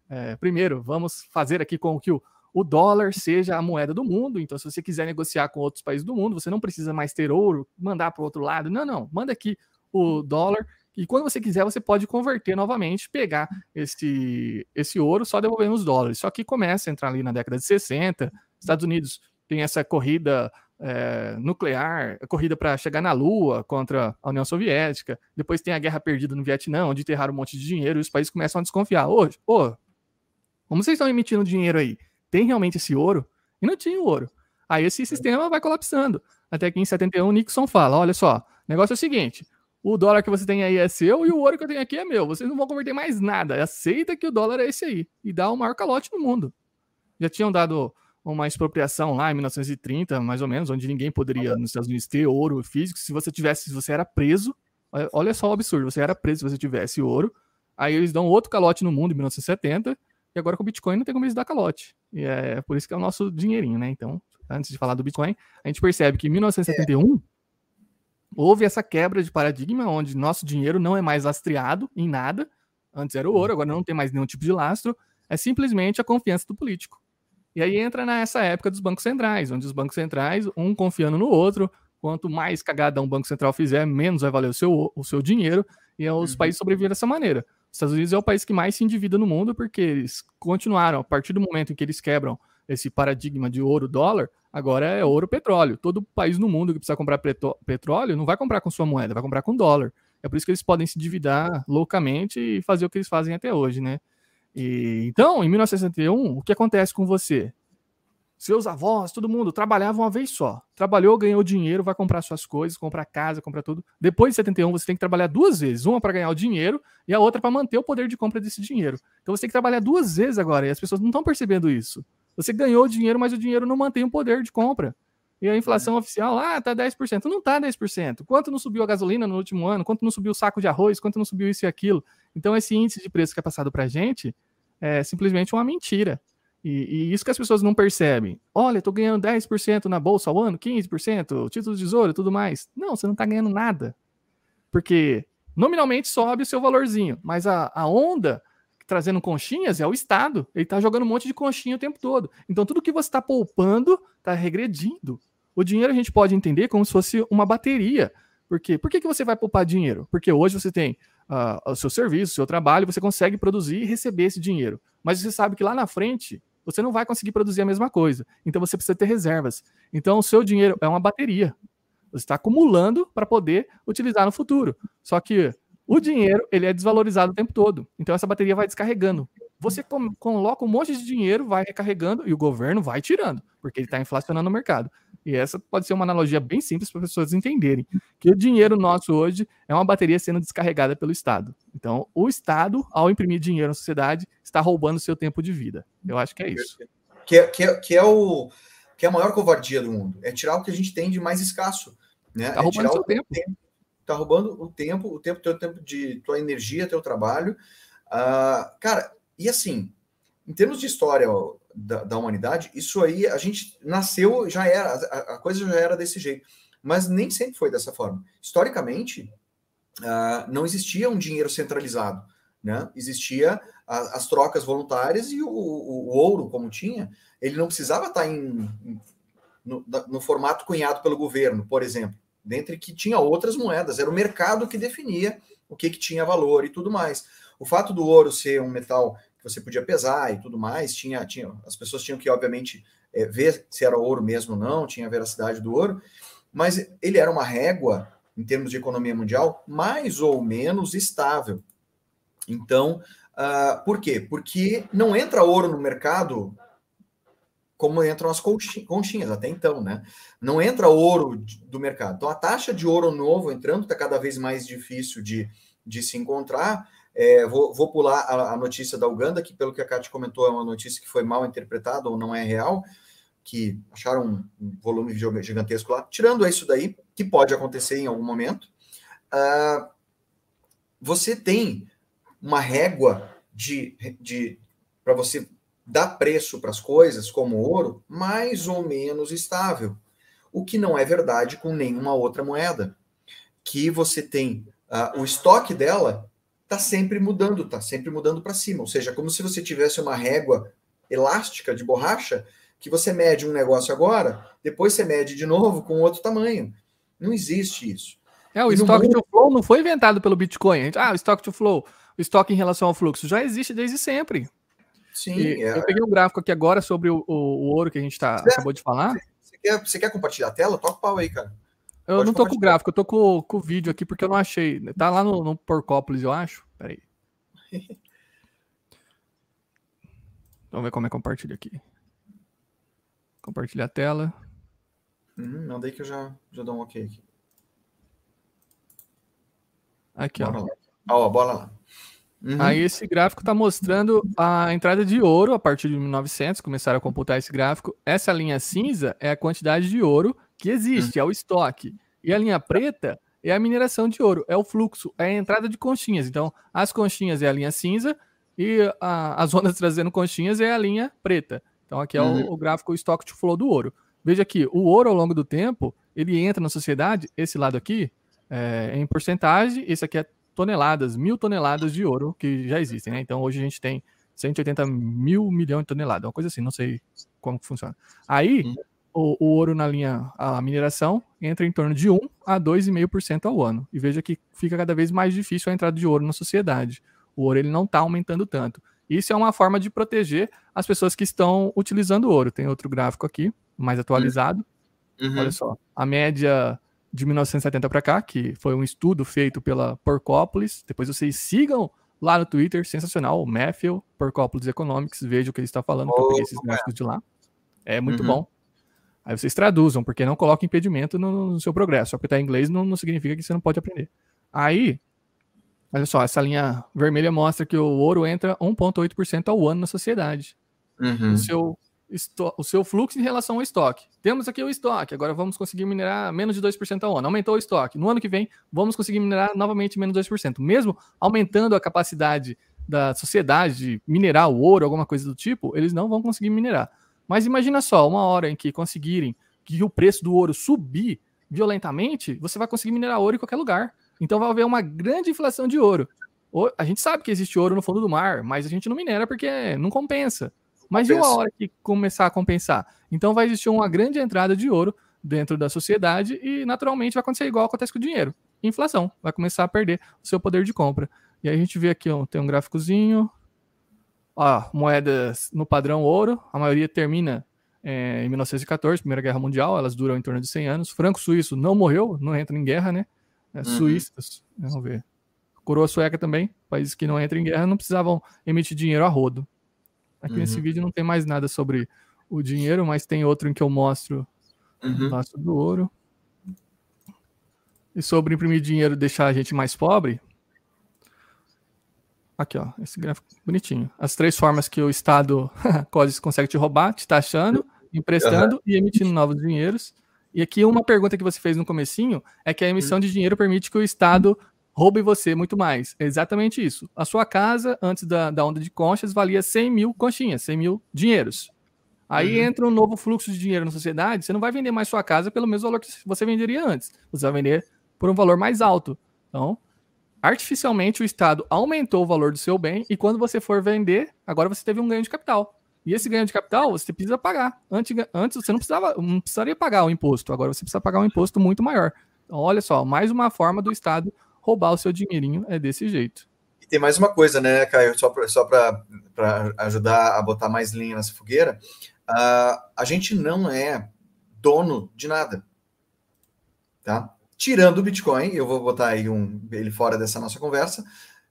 É, primeiro, vamos fazer aqui com que o, o dólar seja a moeda do mundo. Então, se você quiser negociar com outros países do mundo, você não precisa mais ter ouro, mandar para o outro lado. Não, não. Manda aqui o dólar. E quando você quiser, você pode converter novamente, pegar esse, esse ouro só devolvendo os dólares. Só que começa a entrar ali na década de 60. Estados Unidos tem essa corrida é, nuclear, corrida para chegar na Lua contra a União Soviética. Depois tem a guerra perdida no Vietnã, onde enterraram um monte de dinheiro e os países começam a desconfiar. Ô, ô como vocês estão emitindo dinheiro aí? Tem realmente esse ouro? E não tinha o ouro. Aí esse sistema vai colapsando. Até que em 71 Nixon fala: olha só, o negócio é o seguinte: o dólar que você tem aí é seu e o ouro que eu tenho aqui é meu. Vocês não vão converter mais nada. Aceita que o dólar é esse aí. E dá o maior calote no mundo. Já tinham dado uma expropriação lá em 1930, mais ou menos, onde ninguém poderia nos Estados Unidos ter ouro físico. Se você tivesse, se você era preso, olha só o absurdo, você era preso se você tivesse ouro. Aí eles dão outro calote no mundo em 1970 e agora com o Bitcoin não tem como eles dar calote. E é por isso que é o nosso dinheirinho, né? Então, antes de falar do Bitcoin, a gente percebe que em 1971 é. houve essa quebra de paradigma onde nosso dinheiro não é mais lastreado em nada. Antes era o ouro, agora não tem mais nenhum tipo de lastro. É simplesmente a confiança do político. E aí entra nessa época dos bancos centrais, onde os bancos centrais, um confiando no outro, quanto mais cagada um banco central fizer, menos vai valer o seu, o seu dinheiro, e os uhum. países sobrevivem dessa maneira. Os Estados Unidos é o país que mais se endivida no mundo porque eles continuaram, a partir do momento em que eles quebram esse paradigma de ouro-dólar, agora é ouro-petróleo. Todo país no mundo que precisa comprar petróleo não vai comprar com sua moeda, vai comprar com dólar. É por isso que eles podem se endividar loucamente e fazer o que eles fazem até hoje, né? E, então, em 1961, o que acontece com você? Seus avós, todo mundo trabalhava uma vez só. Trabalhou, ganhou dinheiro, vai comprar suas coisas, comprar casa, comprar tudo. Depois de 71, você tem que trabalhar duas vezes, uma para ganhar o dinheiro e a outra para manter o poder de compra desse dinheiro. Então você tem que trabalhar duas vezes agora e as pessoas não estão percebendo isso. Você ganhou dinheiro, mas o dinheiro não mantém o poder de compra. E a inflação é. oficial, ah, tá 10%. Não tá 10%. Quanto não subiu a gasolina no último ano? Quanto não subiu o saco de arroz? Quanto não subiu isso e aquilo? Então, esse índice de preço que é passado para a gente é simplesmente uma mentira. E, e, isso que as pessoas não percebem. Olha, estou ganhando 10% na bolsa ao ano, 15%, título de tesouro tudo mais. Não, você não está ganhando nada. Porque nominalmente sobe o seu valorzinho, mas a, a onda trazendo conchinhas é o Estado. Ele está jogando um monte de conchinha o tempo todo. Então tudo que você está poupando está regredindo. O dinheiro a gente pode entender como se fosse uma bateria. Por quê? Por que, que você vai poupar dinheiro? Porque hoje você tem uh, o seu serviço, o seu trabalho, você consegue produzir e receber esse dinheiro. Mas você sabe que lá na frente você não vai conseguir produzir a mesma coisa. Então você precisa ter reservas. Então o seu dinheiro é uma bateria. Você está acumulando para poder utilizar no futuro. Só que o dinheiro ele é desvalorizado o tempo todo. Então essa bateria vai descarregando. Você coloca um monte de dinheiro, vai recarregando e o governo vai tirando, porque ele está inflacionando o mercado. E essa pode ser uma analogia bem simples para as pessoas entenderem que o dinheiro nosso hoje é uma bateria sendo descarregada pelo Estado. Então, o Estado, ao imprimir dinheiro na sociedade, está roubando seu tempo de vida. Eu acho que é isso. Que é, que é, que é o, que é a maior covardia do mundo. É tirar o que a gente tem de mais escasso. Né? Está é roubando seu tempo. tempo. Está roubando o tempo, o tempo, teu tempo de tua energia, teu trabalho. Uh, cara, e assim, em termos de história da, da, humanidade, isso aí a gente nasceu, já era, a, a, coisa já era desse jeito. Mas nem sempre foi dessa forma. Historicamente, uh, não existia um dinheiro centralizado. Né? Existia a, as trocas voluntárias e o, o, o, ouro, como tinha, ele não precisava estar em, em no, no, formato cunhado pelo governo, por exemplo, dentre que tinha outras moedas, era o mercado que definia o que, que tinha valor e tudo mais. O fato do ouro ser um metal que você podia pesar e tudo mais, tinha, tinha as pessoas tinham que, obviamente, é, ver se era ouro mesmo ou não, tinha a veracidade do ouro, mas ele era uma régua, em termos de economia mundial, mais ou menos estável. Então, uh, por quê? Porque não entra ouro no mercado como entram as conchinhas até então, né? Não entra ouro do mercado. Então, a taxa de ouro novo entrando está cada vez mais difícil de, de se encontrar. É, vou, vou, pular a, a, notícia da Uganda, que pelo que a Cátia comentou, é uma notícia que foi mal interpretada ou não é real, que acharam um volume gigantesco lá. Tirando isso daí, que pode acontecer em algum momento, uh, você tem uma régua de, de para você dar preço para as coisas, como ouro, mais ou menos estável. O que não é verdade com nenhuma outra moeda. Que você tem uh, o estoque dela está sempre mudando, está sempre mudando para cima. Ou seja, como se você tivesse uma régua elástica de borracha que você mede um negócio agora, depois você mede de novo com outro tamanho. Não existe isso. É, o estoque mundo... to flow não foi inventado pelo Bitcoin. Ah, o estoque to flow, o estoque em relação ao fluxo, já existe desde sempre. Sim. É... Eu peguei um gráfico aqui agora sobre o, o, o ouro que a gente tá, acabou de falar. Você quer, você quer compartilhar a tela? Toca o pau aí, cara. Eu Pode não tô com o gráfico, eu tô com, com o vídeo aqui porque eu não achei. Tá lá no, no Porcópolis, eu acho. Peraí. Vamos ver como é que compartilha aqui. Compartilha a tela. Manda aí que eu já, já dou um ok aqui. Aqui, bora ó. Lá. Ó, bora lá. Uhum. Aí esse gráfico está mostrando a entrada de ouro a partir de 1900, começaram a computar esse gráfico. Essa linha cinza é a quantidade de ouro que existe, uhum. é o estoque. E a linha preta é a mineração de ouro, é o fluxo, é a entrada de conchinhas. Então, as conchinhas é a linha cinza e a, as ondas trazendo conchinhas é a linha preta. Então, aqui é uhum. o, o, gráfico stock to flow do ouro. Veja aqui, o ouro ao longo do tempo, ele entra na sociedade, esse lado aqui, é, em porcentagem, esse aqui é toneladas, mil toneladas de ouro que já existem, né? Então, hoje a gente tem 180 mil milhões de toneladas, uma coisa assim, não sei como funciona. Aí, uhum o, o, ouro na linha, a mineração, entra em torno de 1 a 2,5% ao ano. E veja que fica cada vez mais difícil a entrada de ouro na sociedade. O ouro ele não está aumentando tanto. Isso é uma forma de proteger as pessoas que estão utilizando ouro. Tem outro gráfico aqui, mais atualizado. Uhum. Olha só, a média de 1970 para cá, que foi um estudo feito pela Porcópolis. Depois vocês sigam lá no Twitter, sensacional, o Matthew, Porcópolis Economics, veja o que ele está falando, oh, que eu peguei esses gráficos de lá. É muito uhum. bom. Aí vocês traduzam, porque não coloca impedimento no, no seu progresso. Só porque está em inglês não, não significa que você não pode aprender. Aí, olha só, essa linha vermelha mostra que o ouro entra 1,8% ao ano na sociedade. Uhum. O, seu, o seu fluxo em relação ao estoque. Temos aqui o estoque, agora vamos conseguir minerar menos de 2% ao ano. Aumentou o estoque. No ano que vem, vamos conseguir minerar novamente menos 2%. Mesmo aumentando a capacidade da sociedade de minerar o ouro, alguma coisa do tipo, eles não vão conseguir minerar. Mas imagina só, uma hora em que conseguirem que o preço do ouro subir violentamente, você vai conseguir minerar ouro em qualquer lugar. Então vai haver uma grande inflação de ouro. A gente sabe que existe ouro no fundo do mar, mas a gente não minera porque não compensa. Mas e uma hora que começar a compensar? Então vai existir uma grande entrada de ouro dentro da sociedade e naturalmente vai acontecer igual acontece com o dinheiro. Inflação, vai começar a perder o seu poder de compra. E aí a gente vê aqui, ó, tem um gráficozinho. Ó, moedas no padrão ouro, a maioria termina é, em 1914, Primeira Guerra Mundial, elas duram em torno de 100 anos. Franco suíço não morreu, não entra em guerra, né? É, uhum. Suíças, vamos ver. Coroa sueca também, países que não entram em guerra não precisavam emitir dinheiro a rodo. Aqui uhum. nesse vídeo não tem mais nada sobre o dinheiro, mas tem outro em que eu mostro uhum. o laço do ouro. E sobre imprimir dinheiro deixar a gente mais pobre. Aqui, ó, esse gráfico bonitinho. As três formas que o Estado consegue te roubar, te taxando, emprestando uhum. e emitindo novos dinheiros. E aqui uma pergunta que você fez no comecinho é que a emissão de dinheiro permite que o Estado roube você muito mais. É exatamente isso. A sua casa, antes da, da onda de conchas, valia 100 mil conchinhas, 100 mil dinheiros. Aí uhum. entra um novo fluxo de dinheiro na sociedade, você não vai vender mais sua casa pelo mesmo valor que você venderia antes. Você vai vender por um valor mais alto. Então, artificialmente, o Estado aumentou o valor do seu bem e quando você for vender, agora você teve um ganho de capital. E esse ganho de capital você precisa pagar. Antes, antes você não precisava, não precisaria pagar o imposto, agora você precisa pagar um imposto muito maior. Então, olha só, mais uma forma do Estado roubar o seu dinheirinho é desse jeito. E tem mais uma coisa, né, Caio? Só para ajudar a botar mais linha nessa fogueira. Uh, a gente não é dono de nada. Tá? Tirando o Bitcoin, eu vou botar aí um, ele fora dessa nossa conversa.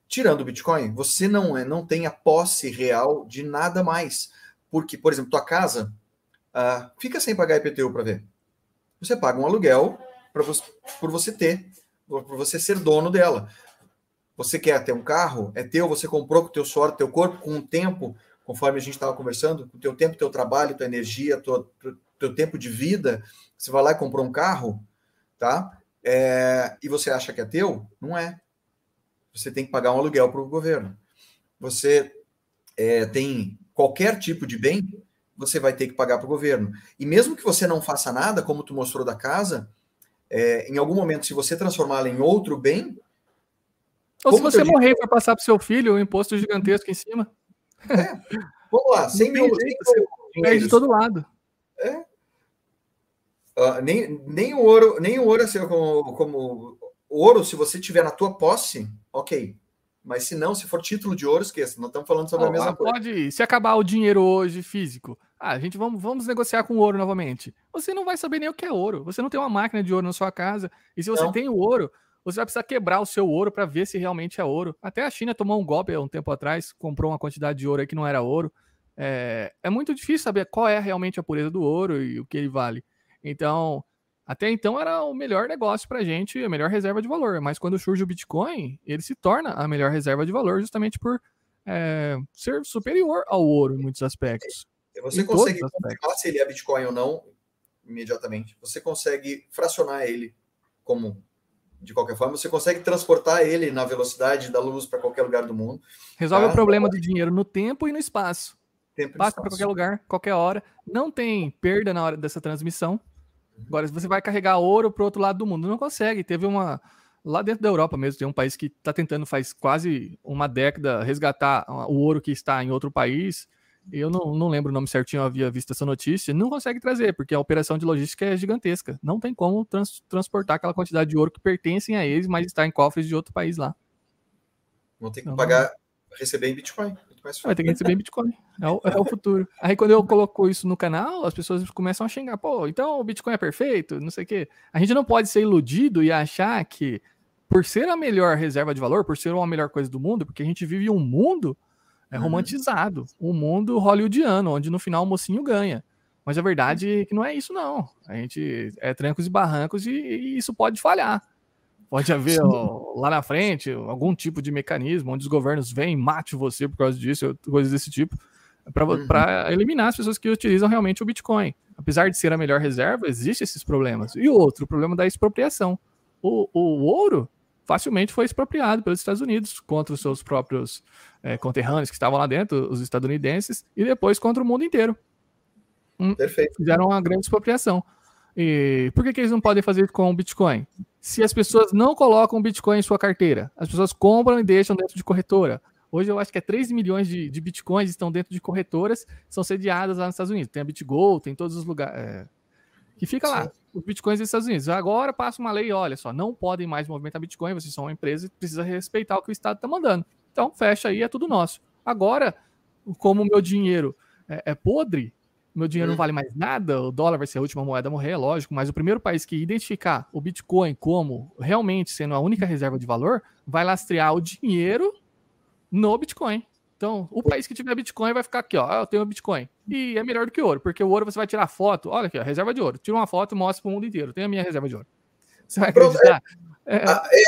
Tirando o Bitcoin, você não é, não tem a posse real de nada mais. Porque, por exemplo, tua casa uh, fica sem pagar IPTU para ver. Você paga um aluguel para você, por você ter por você ser dono dela. Você quer ter um carro, é teu, você comprou com o teu suor, teu corpo, com o tempo, conforme a gente estava conversando, com o teu tempo, teu trabalho, tua energia, teu, teu tempo de vida, você vai lá e comprou um carro, tá? É, e você acha que é teu? Não é. Você tem que pagar um aluguel para o governo. Você é, tem qualquer tipo de bem, você vai ter que pagar para o governo. E mesmo que você não faça nada, como tu mostrou da casa, é, em algum momento, se você transformá-la em outro bem. Ou se você morrer para passar para o seu filho, um imposto gigantesco em cima. É. Vamos lá, 100 mil. Perde de todo lado. É. Uh, nem, nem o ouro, nem o ouro assim, como, como ouro, se você tiver na tua posse, ok. Mas se não, se for título de ouro, esqueça. Não estamos falando sobre oh, a mesma pode, coisa. Se acabar o dinheiro hoje físico, ah, a gente vamos, vamos negociar com ouro novamente. Você não vai saber nem o que é ouro. Você não tem uma máquina de ouro na sua casa. E se você não. tem o ouro, você vai precisar quebrar o seu ouro para ver se realmente é ouro. Até a China tomou um golpe há um tempo atrás, comprou uma quantidade de ouro aí que não era ouro. É, é muito difícil saber qual é realmente a pureza do ouro e o que ele vale. Então, até então era o melhor negócio para a gente, a melhor reserva de valor. Mas quando surge o Bitcoin, ele se torna a melhor reserva de valor justamente por é, ser superior ao ouro em muitos aspectos. Você consegue confirmar se ele é Bitcoin ou não imediatamente. Você consegue fracionar ele como de qualquer forma, você consegue transportar ele na velocidade da luz para qualquer lugar do mundo. Resolve tá? o problema do dinheiro no tempo e no espaço. Tempo Passa para qualquer lugar, qualquer hora. Não tem perda na hora dessa transmissão. Agora, se você vai carregar ouro para o outro lado do mundo, não consegue. Teve uma. Lá dentro da Europa mesmo, tem um país que está tentando faz quase uma década resgatar o ouro que está em outro país eu não, não lembro o nome certinho, eu havia visto essa notícia, não consegue trazer, porque a operação de logística é gigantesca. Não tem como trans, transportar aquela quantidade de ouro que pertencem a eles, mas está em cofres de outro país lá. Vão ter que então, pagar, receber em Bitcoin. Vai ter que receber Bitcoin. É o, é o futuro. Aí quando eu coloco isso no canal, as pessoas começam a xingar. Pô, então o Bitcoin é perfeito, não sei o quê. A gente não pode ser iludido e achar que por ser a melhor reserva de valor, por ser uma melhor coisa do mundo, porque a gente vive um mundo é, uhum. romantizado, um mundo hollywoodiano, onde no final o mocinho ganha. Mas a verdade é que não é isso, não. A gente é trancos e barrancos e, e isso pode falhar. Pode haver ó, lá na frente algum tipo de mecanismo onde os governos vêm mate você por causa disso, coisas desse tipo, para uhum. eliminar as pessoas que utilizam realmente o Bitcoin. Apesar de ser a melhor reserva, existem esses problemas. E outro, o problema da expropriação. O, o ouro facilmente foi expropriado pelos Estados Unidos contra os seus próprios é, conterrâneos que estavam lá dentro, os estadunidenses, e depois contra o mundo inteiro. Hum, Perfeito. Fizeram uma grande expropriação. E por que, que eles não podem fazer com o Bitcoin? Se as pessoas não colocam Bitcoin em sua carteira, as pessoas compram e deixam dentro de corretora. Hoje eu acho que é 3 milhões de, de Bitcoins estão dentro de corretoras, são sediadas lá nos Estados Unidos. Tem a BitGo, tem todos os lugares. É, que fica lá, os Bitcoins dos Estados Unidos. Agora passa uma lei, olha só, não podem mais movimentar Bitcoin, vocês são uma empresa e precisa respeitar o que o Estado está mandando. Então fecha aí, é tudo nosso. Agora, como o meu dinheiro é, é podre, meu dinheiro não vale mais nada, o dólar vai ser a última moeda a morrer, é lógico, mas o primeiro país que identificar o Bitcoin como realmente sendo a única reserva de valor vai lastrear o dinheiro no Bitcoin. Então, o país que tiver Bitcoin vai ficar aqui, ó, eu tenho Bitcoin. E é melhor do que ouro, porque o ouro você vai tirar foto, olha aqui, ó, reserva de ouro. Tira uma foto e mostra para o mundo inteiro. Tenho a minha reserva de ouro. Você vai acreditar? É, ah, é,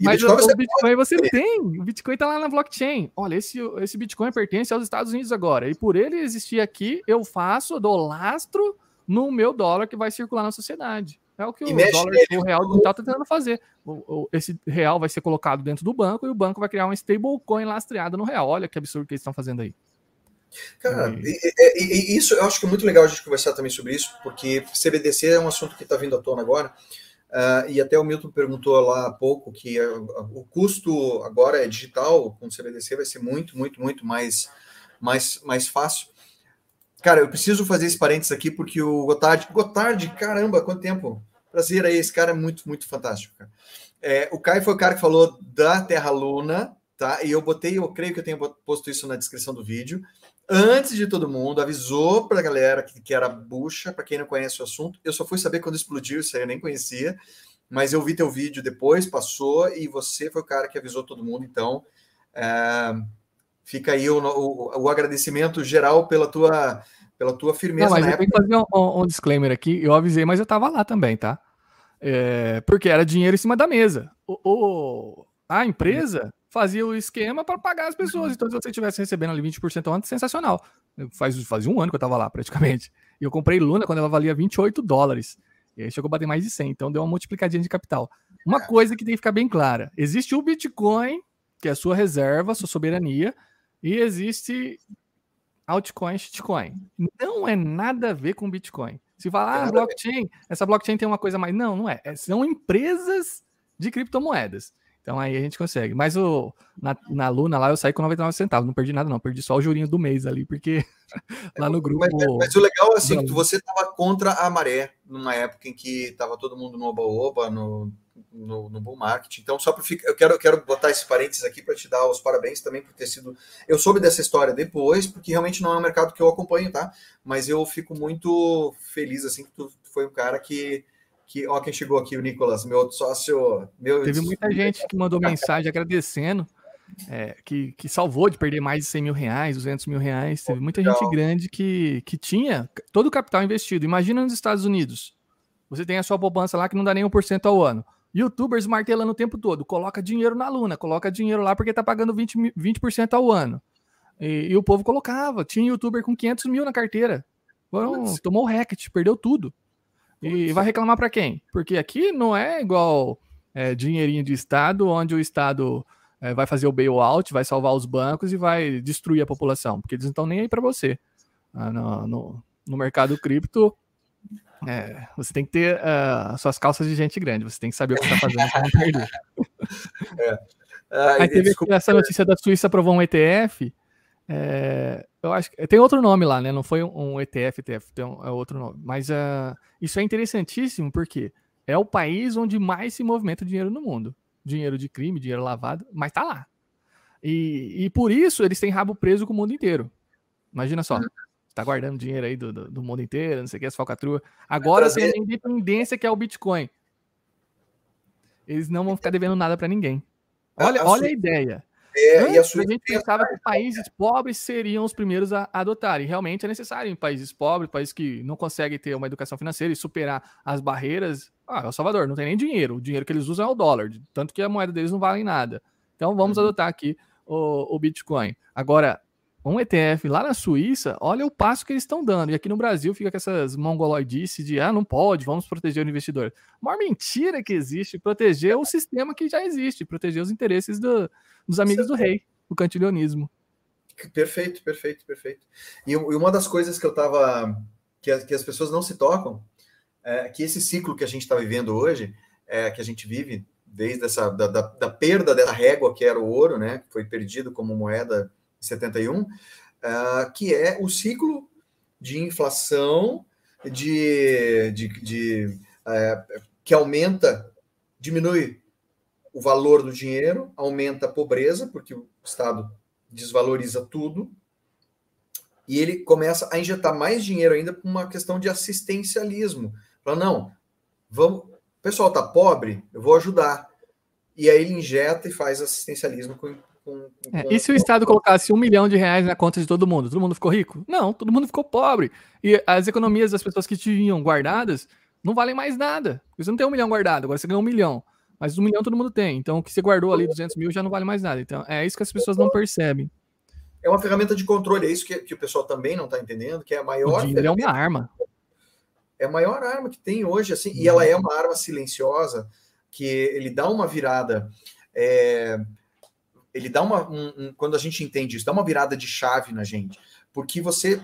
mas o, o Bitcoin você tem. O Bitcoin está lá na blockchain. Olha, esse, esse Bitcoin pertence aos Estados Unidos agora. E por ele existir aqui, eu faço, eu dou lastro no meu dólar que vai circular na sociedade. É o que o dólar, o real digital está tentando fazer. O, esse real vai ser colocado dentro do banco e o banco vai criar uma stablecoin lastreada no real. Olha que absurdo que eles estão fazendo aí. Cara, e, e, e, isso eu acho que é muito legal a gente conversar também sobre isso, porque CBDC é um assunto que está vindo à tona agora. Uh, e até o Milton perguntou lá há pouco que uh, o custo agora é digital, com o CBDC vai ser muito, muito, muito mais, mais, mais fácil. Cara, eu preciso fazer esse parênteses aqui porque o Gotard, Gotard, caramba, quanto tempo? Prazer aí, esse cara é muito, muito fantástico. Cara. É, o Caio foi o cara que falou da Terra Luna, tá? E eu botei, eu creio que eu tenho posto isso na descrição do vídeo antes de todo mundo, avisou para a galera que, que era bucha, para quem não conhece o assunto. Eu só fui saber quando explodiu, isso aí eu nem conhecia, mas eu vi teu vídeo depois, passou, e você foi o cara que avisou todo mundo, então é, fica aí o, o, o, agradecimento geral pela tua, pela tua firmeza. Não, mas eu tenho que fazer um, um, disclaimer aqui, eu avisei, mas eu estava lá também, tá? É, porque era dinheiro em cima da mesa. O, o a empresa fazia o esquema para pagar as pessoas. Uhum. Então, se você estivesse recebendo ali 20% antes, sensacional. Faz, fazia um ano que eu estava lá, praticamente. E eu comprei Luna quando ela valia 28 dólares. E aí chegou a bater mais de 100, então deu uma multiplicadinha de capital. Uma coisa que tem que ficar bem clara: existe o Bitcoin, que é a sua reserva, sua soberania, e existe altcoin, shitcoin. Não é nada a ver com Bitcoin. Se falar, ah, blockchain, essa blockchain tem uma coisa mais. Não, não é. é são empresas de criptomoedas. Então aí a gente consegue. Mas o, na, na Luna lá eu saí com 99 centavos, não perdi nada não, perdi só o jurinho do mês ali, porque lá no grupo... Mas, mas o legal é assim, que você estava contra a maré, numa época em que estava todo mundo no oba-oba, no, no, no bull market. Então, só para ficar, eu quero, eu quero botar esse parênteses aqui para te dar os parabéns também por ter sido. Eu soube dessa história depois, porque realmente não é um mercado que eu acompanho, tá? Mas eu fico muito feliz assim que tu foi um cara que que, ó, quem chegou aqui, o Nicolas, meu outro sócio. Meu... Teve muita gente que mandou mensagem agradecendo, é, que, que salvou de perder mais de 100 mil reais, 200 mil reais. Teve muita gente grande que, que tinha todo o capital investido. Imagina nos Estados Unidos. Você tem a sua poupança lá que não dá nem 1% ao ano. Youtubers martelando o tempo todo. Coloca dinheiro na Luna, coloca dinheiro lá porque tá pagando 20%, 20 ao ano. E, e, o povo colocava. Tinha youtuber com 500 mil na carteira. Bom, tomou o racket, perdeu tudo. E vai reclamar para quem? Porque aqui não é igual é, dinheirinho de Estado, onde o Estado é, vai fazer o bailout, vai salvar os bancos e vai destruir a população, porque eles não estão nem aí para você. Ah, no, no, no, mercado cripto, é, você tem que ter uh, suas calças de gente grande, você tem que saber o que está fazendo para não perder. É. Ah, Aí teve desculpa. essa notícia da Suíça aprovou um ETF é, eu acho que tem outro nome lá, né? Não foi um, ETF, ETF, tem um, é outro nome. Mas uh, isso é interessantíssimo porque é o país onde mais se movimenta dinheiro no mundo. Dinheiro de crime, dinheiro lavado, mas tá lá. E, e por isso eles têm rabo preso com o mundo inteiro. Imagina só. Uhum. Tá guardando dinheiro aí do, do, do, mundo inteiro, não sei o que, as falcatruas. Agora tem a independência que é o Bitcoin. Eles não vão ficar devendo nada para ninguém. Olha, a olha a ideia. É, Antes, e a, sua... a gente pensava que países pobres seriam os primeiros a adotar. E realmente é necessário em países pobres, países que não conseguem ter uma educação financeira e superar as barreiras. Ah, El Salvador não tem nem dinheiro. O dinheiro que eles usam é o dólar, tanto que a moeda deles não vale nada. Então vamos uhum. adotar aqui o, o Bitcoin. Agora, um ETF lá na Suíça, olha o passo que eles estão dando. E aqui no Brasil fica com essas mongoloidices de ah, não pode, vamos proteger o investidor. A maior mentira que existe proteger o sistema que já existe, proteger os interesses do, dos amigos do rei, o cantilionismo. Perfeito, perfeito, perfeito. E, uma das coisas que eu tava. que, que as pessoas não se tocam, é que esse ciclo que a gente está vivendo hoje, é, que a gente vive desde essa da, da, da perda dessa régua que era o ouro, né? Que foi perdido como moeda 71, uh, ah, que é o ciclo de inflação de, de, de uh, que aumenta, diminui o valor do dinheiro, aumenta a pobreza, porque o Estado desvaloriza tudo, e ele começa a injetar mais dinheiro ainda com uma questão de assistencialismo. Fala, não, vamos, o pessoal está pobre, eu vou ajudar. E aí ele injeta e faz assistencialismo com, com, com, é, e se o Estado colocasse um milhão de reais na conta de todo mundo? Todo mundo ficou rico? Não, todo mundo ficou pobre. E as economias das pessoas que tinham guardadas não valem mais nada. Você não tem um milhão guardado, agora você ganhou um milhão. Mas um milhão todo mundo tem. Então o que você guardou ali, 200 mil, já não vale mais nada. Então é isso que as pessoas não percebem. É uma ferramenta de controle, é isso que, que o pessoal também não está entendendo, que é a maior. O é uma arma. É a maior arma que tem hoje, assim, e ela é uma arma silenciosa, que ele dá uma virada. É, ele dá uma. Um, um, quando a gente entende isso, dá uma virada de chave na gente. Porque você.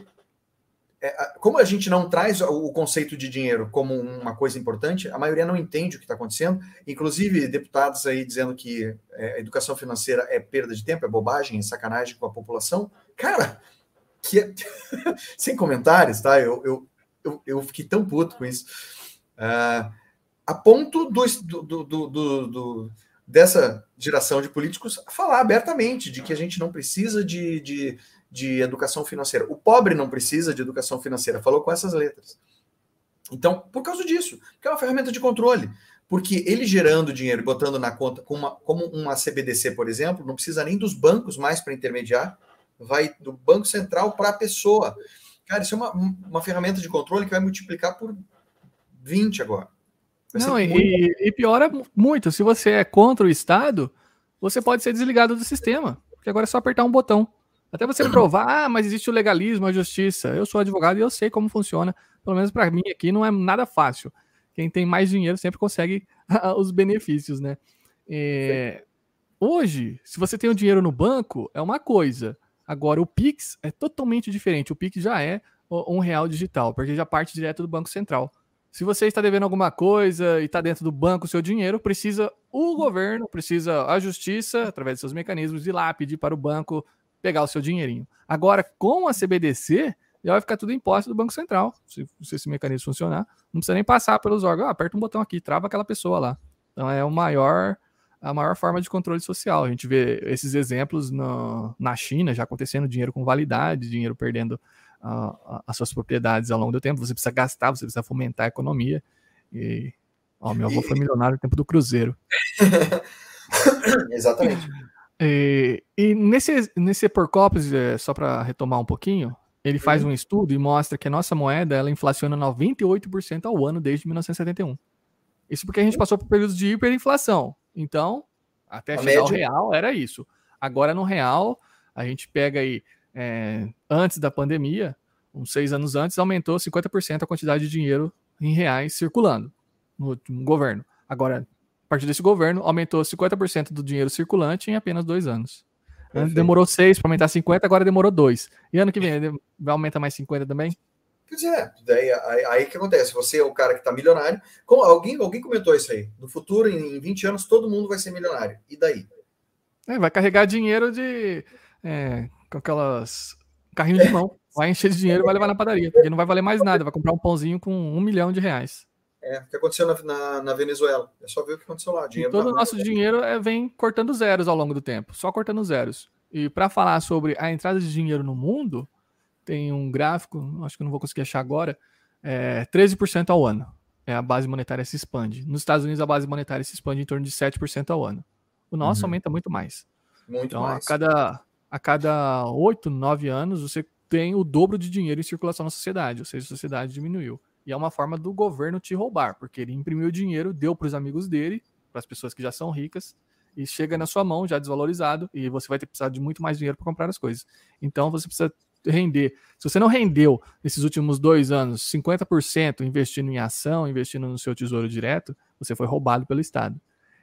É, como a gente não traz o conceito de dinheiro como uma coisa importante, a maioria não entende o que está acontecendo. Inclusive, deputados aí dizendo que é, educação financeira é perda de tempo, é bobagem, é sacanagem com a população. Cara, que é... sem comentários, tá? Eu, eu, eu, eu, fiquei tão puto com isso. Uh, a ponto do, do, do, do dessa geração de políticos falar abertamente de que a gente não precisa de, de, de educação financeira. O pobre não precisa de educação financeira, falou com essas letras. Então, por causa disso, que é uma ferramenta de controle. Porque ele gerando dinheiro botando na conta, como uma, como uma CBDC, por exemplo, não precisa nem dos bancos mais para intermediar, vai do Banco Central para a pessoa. Cara, isso é uma, uma ferramenta de controle que vai multiplicar por 20 agora. Não, e, muito... e, piora muito. Se você é contra o Estado, você pode ser desligado do sistema. Porque agora é só apertar um botão. Até você provar, ah, mas existe o legalismo, a justiça. Eu sou advogado e eu sei como funciona. Pelo menos para mim aqui não é nada fácil. Quem tem mais dinheiro sempre consegue os benefícios, né? É... Hoje, se você tem o dinheiro no banco, é uma coisa. Agora, o Pix é totalmente diferente. O Pix já é um real digital, porque já parte direto do Banco Central. Se você está devendo alguma coisa e está dentro do banco o seu dinheiro, precisa o governo, precisa a justiça, através de seus mecanismos, ir lá pedir para o banco pegar o seu dinheirinho. Agora, com a CBDC, já vai ficar tudo em posse do Banco Central. Se, se, esse mecanismo funcionar, não precisa nem passar pelos órgãos. Ah, aperta um botão aqui, trava aquela pessoa lá. Então é o maior, a maior forma de controle social. A gente vê esses exemplos no, na China já acontecendo, dinheiro com validade, dinheiro perdendo as suas propriedades ao longo do tempo, você precisa gastar, você precisa fomentar a economia. E ó, meu avô foi milionário no tempo do Cruzeiro. Exatamente. E, e, nesse, nesse Porcopes, é, só para retomar um pouquinho, ele faz uhum. um estudo e mostra que a nossa moeda ela inflaciona 98% ao ano desde 1971. Isso porque a gente passou por períodos de hiperinflação. Então, até a chegar ao real era isso. Agora no real, a gente pega aí é, antes da pandemia, uns seis anos antes, aumentou 50% a quantidade de dinheiro em reais circulando no, no governo. Agora, a partir desse governo, aumentou 50% do dinheiro circulante em apenas dois anos. Perfeito. Demorou seis para aumentar 50, agora demorou dois. E ano que vem vai aumentar mais 50 também? Pois é, daí aí, aí que acontece? Você é o cara que está milionário. Como, alguém, alguém comentou isso aí. No futuro, em, em 20 anos, todo mundo vai ser milionário. E daí? É, vai carregar dinheiro de é, com aquelas carrinho de mão. Vai encher de dinheiro e vai levar na padaria, porque não vai valer mais nada. Vai comprar um pãozinho com um milhão de reais. É, o que aconteceu na, na, na, Venezuela. É só ver o que aconteceu lá. Dinheiro todo o nosso dinheiro é, vem cortando zeros ao longo do tempo, só cortando zeros. E para falar sobre a entrada de dinheiro no mundo, tem um gráfico, acho que não vou conseguir achar agora, é 13% ao ano. É a base monetária se expande. Nos Estados Unidos, a base monetária se expande em torno de 7% ao ano. O nosso uhum. aumenta muito mais. Muito então, mais. a cada, a cada 8, 9 anos, você tem o dobro de dinheiro em circulação na sociedade, ou seja, a sociedade diminuiu. E é uma forma do governo te roubar, porque ele imprimiu dinheiro, deu para os amigos dele, para as pessoas que já são ricas, e chega na sua mão já desvalorizado, e você vai ter que precisar de muito mais dinheiro para comprar as coisas. Então você precisa render. Se você não rendeu nesses últimos dois anos 50% investindo em ação, investindo no seu tesouro direto, você foi roubado pelo Estado.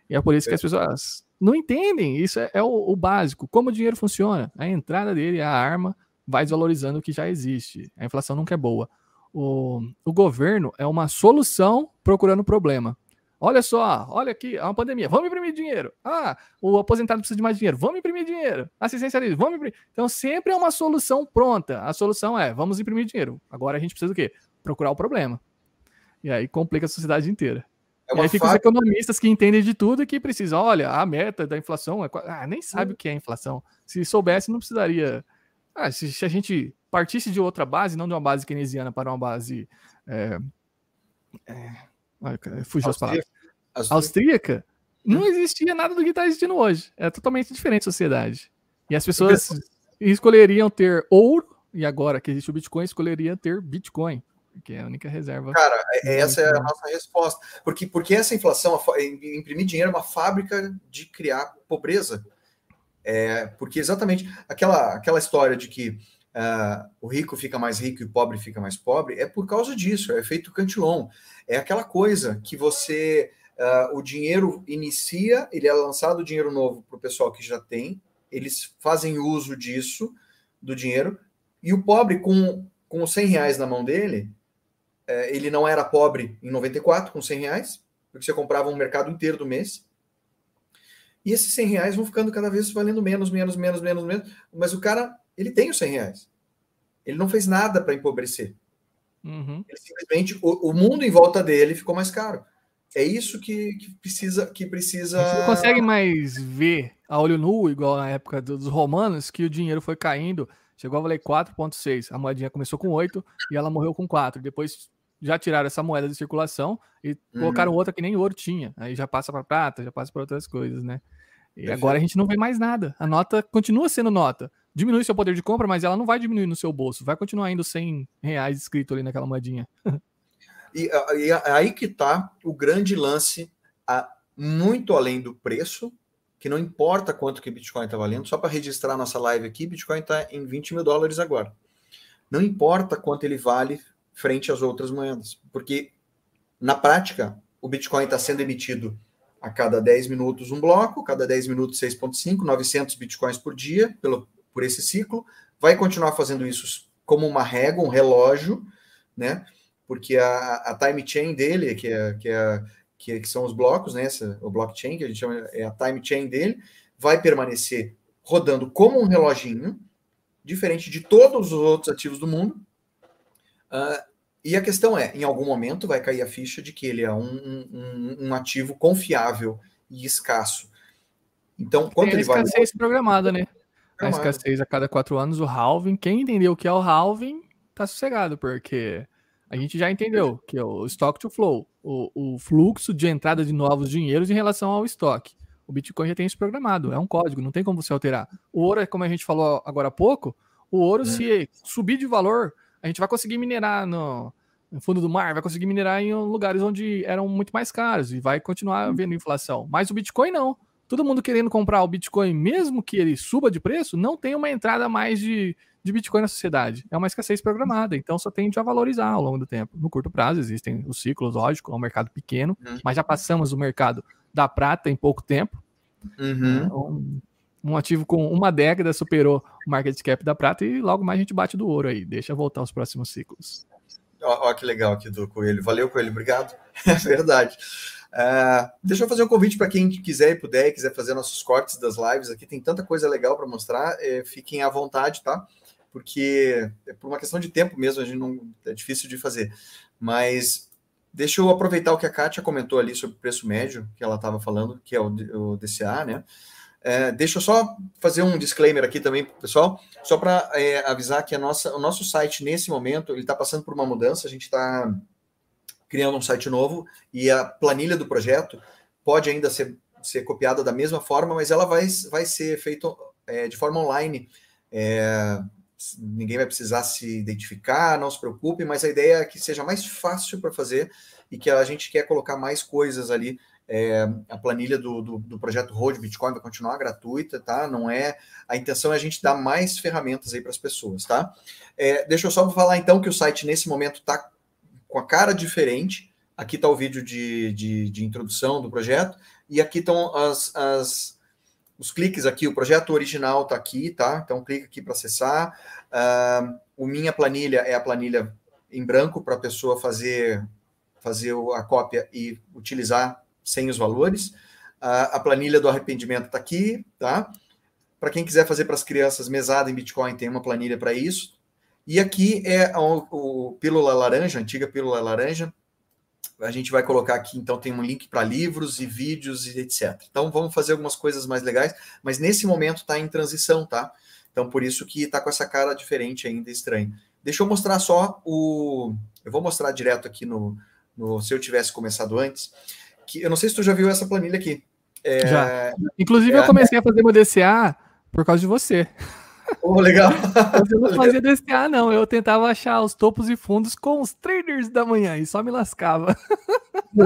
E é por isso que as pessoas não entendem. Isso é, é o, o, básico. Como o dinheiro funciona? A entrada dele, a arma, vai desvalorizando o que já existe. A inflação nunca é boa. O, o governo é uma solução procurando problema. Olha só, olha aqui, é uma pandemia, vamos imprimir dinheiro. Ah, o aposentado precisa de mais dinheiro, vamos imprimir dinheiro. Assistência ali, vamos imprimir. Então sempre é uma solução pronta. A solução é, vamos imprimir dinheiro. Agora a gente precisa do quê? Procurar o problema. E aí complica a sociedade inteira. É e aí fica os economistas que entendem de tudo e que precisam, olha, a meta da inflação é. Ah, nem sabe hum. o que é inflação. Se soubesse, não precisaria. Ah, se, se, a gente partisse de outra base, não de uma base keynesiana para uma base. É, é, fugiu as palavras. Austríaca, não hum. existia nada do que está existindo hoje. É totalmente diferente a sociedade. E as pessoas escolheriam ter ouro, e agora que existe o Bitcoin, escolheriam ter Bitcoin, que é a única reserva. Cara, é, essa é a nossa resposta. Porque, porque essa inflação, imprimir dinheiro é uma fábrica de criar pobreza. É, porque exatamente aquela, aquela história de que uh, o rico fica mais rico e o pobre fica mais pobre é por causa disso, é efeito Cantillon. É aquela coisa que você. Uh, o dinheiro inicia, ele é lançado dinheiro novo para o pessoal que já tem, eles fazem uso disso, do dinheiro, e o pobre, com, com os 100 reais na mão dele, ele não era pobre em 94 com 100 reais, porque você comprava um mercado inteiro do mês, e esses 100 reais vão ficando cada vez valendo menos, menos, menos, menos, menos, mas o cara, ele tem os 100 reais. Ele não fez nada para empobrecer. Uhum. simplesmente o, o, mundo em volta dele ficou mais caro. É isso que, que precisa que precisa. Você não consegue mais ver a olho nu, igual na época dos romanos, que o dinheiro foi caindo, chegou a valer 4,6. A moedinha começou com 8 e ela morreu com 4. Depois já tiraram essa moeda de circulação e uhum. colocaram outra que nem ouro tinha. Aí já passa para prata, já passa para outras coisas, né? E Perfeito. agora a gente não vê mais nada. A nota continua sendo nota diminui seu poder de compra, mas ela não vai diminuir no seu bolso, vai continuar indo 100 reais escrito ali naquela moedinha. e, e aí que tá o grande lance, a, muito além do preço, que não importa quanto que Bitcoin está valendo, só para registrar nossa live aqui, Bitcoin está em 20 mil dólares agora. Não importa quanto ele vale frente às outras moedas, porque na prática o Bitcoin está sendo emitido a cada 10 minutos um bloco, cada 10 minutos 6.5, 900 Bitcoins por dia, pelo, por esse ciclo, vai continuar fazendo isso como uma régua, um relógio, né? Porque a, a time chain dele, que, é, que, é, que, é, que são os blocos, né? Essa, o blockchain, que a gente chama é a time chain dele, vai permanecer rodando como um reloginho, diferente de todos os outros ativos do mundo. Uh, e a questão é, em algum momento vai cair a ficha de que ele é um, um, um ativo confiável e escasso. Então, quanto Tem ele vai. escassez programada, né? a escassez a cada quatro anos, o halving. Quem entendeu o que é o halving, tá sossegado, porque a gente já entendeu que é o stock to flow, o, o fluxo de entrada de novos dinheiros em relação ao estoque. O Bitcoin já tem isso programado, é um código, não tem como você alterar. O ouro, é como a gente falou agora há pouco, o ouro, é. se subir de valor, a gente vai conseguir minerar no, no, fundo do mar, vai conseguir minerar em lugares onde eram muito mais caros e vai continuar havendo inflação. Mas o Bitcoin não todo mundo querendo comprar o Bitcoin, mesmo que ele suba de preço, não tem uma entrada mais de, de Bitcoin na sociedade. É uma escassez programada, então só tende a valorizar ao longo do tempo. No curto prazo existem os ciclos, lógico, é um mercado pequeno, uhum. mas já passamos o mercado da prata em pouco tempo. Uhum. Um, um, ativo com uma década superou market cap da prata e logo mais a gente bate do ouro aí. Deixa voltar os próximos ciclos. Ó, que legal aqui do Coelho. Valeu, Coelho. Obrigado. É verdade. Uh, deixa eu fazer um convite para quem quiser e puder, quiser fazer nossos cortes das lives aqui, tem tanta coisa legal para mostrar, é, fiquem à vontade, tá? Porque é por uma questão de tempo mesmo, a gente não é difícil de fazer. Mas deixa eu aproveitar o que a Kátia comentou ali sobre o preço médio, que ela estava falando, que é o, o DCA, né? É, deixa eu só fazer um disclaimer aqui também, pessoal, só para é, avisar que nossa, o nosso site, nesse momento, ele está passando por uma mudança, a gente está criando um site novo e a planilha do projeto pode ainda ser, ser copiada da mesma forma, mas ela vai, vai ser feita é, de forma online. É, ninguém vai precisar se identificar, não se preocupe, mas a ideia é que seja mais fácil para fazer e que a gente quer colocar mais coisas ali é, a planilha do, do, do, projeto Road Bitcoin vai continuar gratuita, tá? Não é. A intenção é a gente dar mais ferramentas aí para as pessoas, tá? É, deixa eu só falar então que o site nesse momento está com a cara diferente. Aqui está o vídeo de, de, de, introdução do projeto, e aqui estão as, as, os cliques aqui. O projeto original está aqui, tá? Então clica aqui para acessar. Uh, o Minha Planilha é a planilha em branco para a pessoa fazer, fazer a cópia e utilizar sem os valores. A, a planilha do arrependimento está aqui, tá? Para quem quiser fazer para as crianças mesada em Bitcoin, tem uma planilha para isso. E aqui é o, o Pílula Laranja, antiga Pílula Laranja. A gente vai colocar aqui, então, tem um link para livros e vídeos e etc. Então, vamos fazer algumas coisas mais legais, mas nesse momento está em transição, tá? Então, por isso que está com essa cara diferente ainda, estranho. Deixa eu mostrar só o. Eu vou mostrar direto aqui no, no se eu tivesse começado antes que eu não sei se tu já viu essa planilha aqui. É, já. Inclusive, é, eu comecei a fazer meu DCA por causa de você. Oh, legal. eu não fazia DCA, não. Eu tentava achar os topos e fundos com os traders da manhã e só me lascava.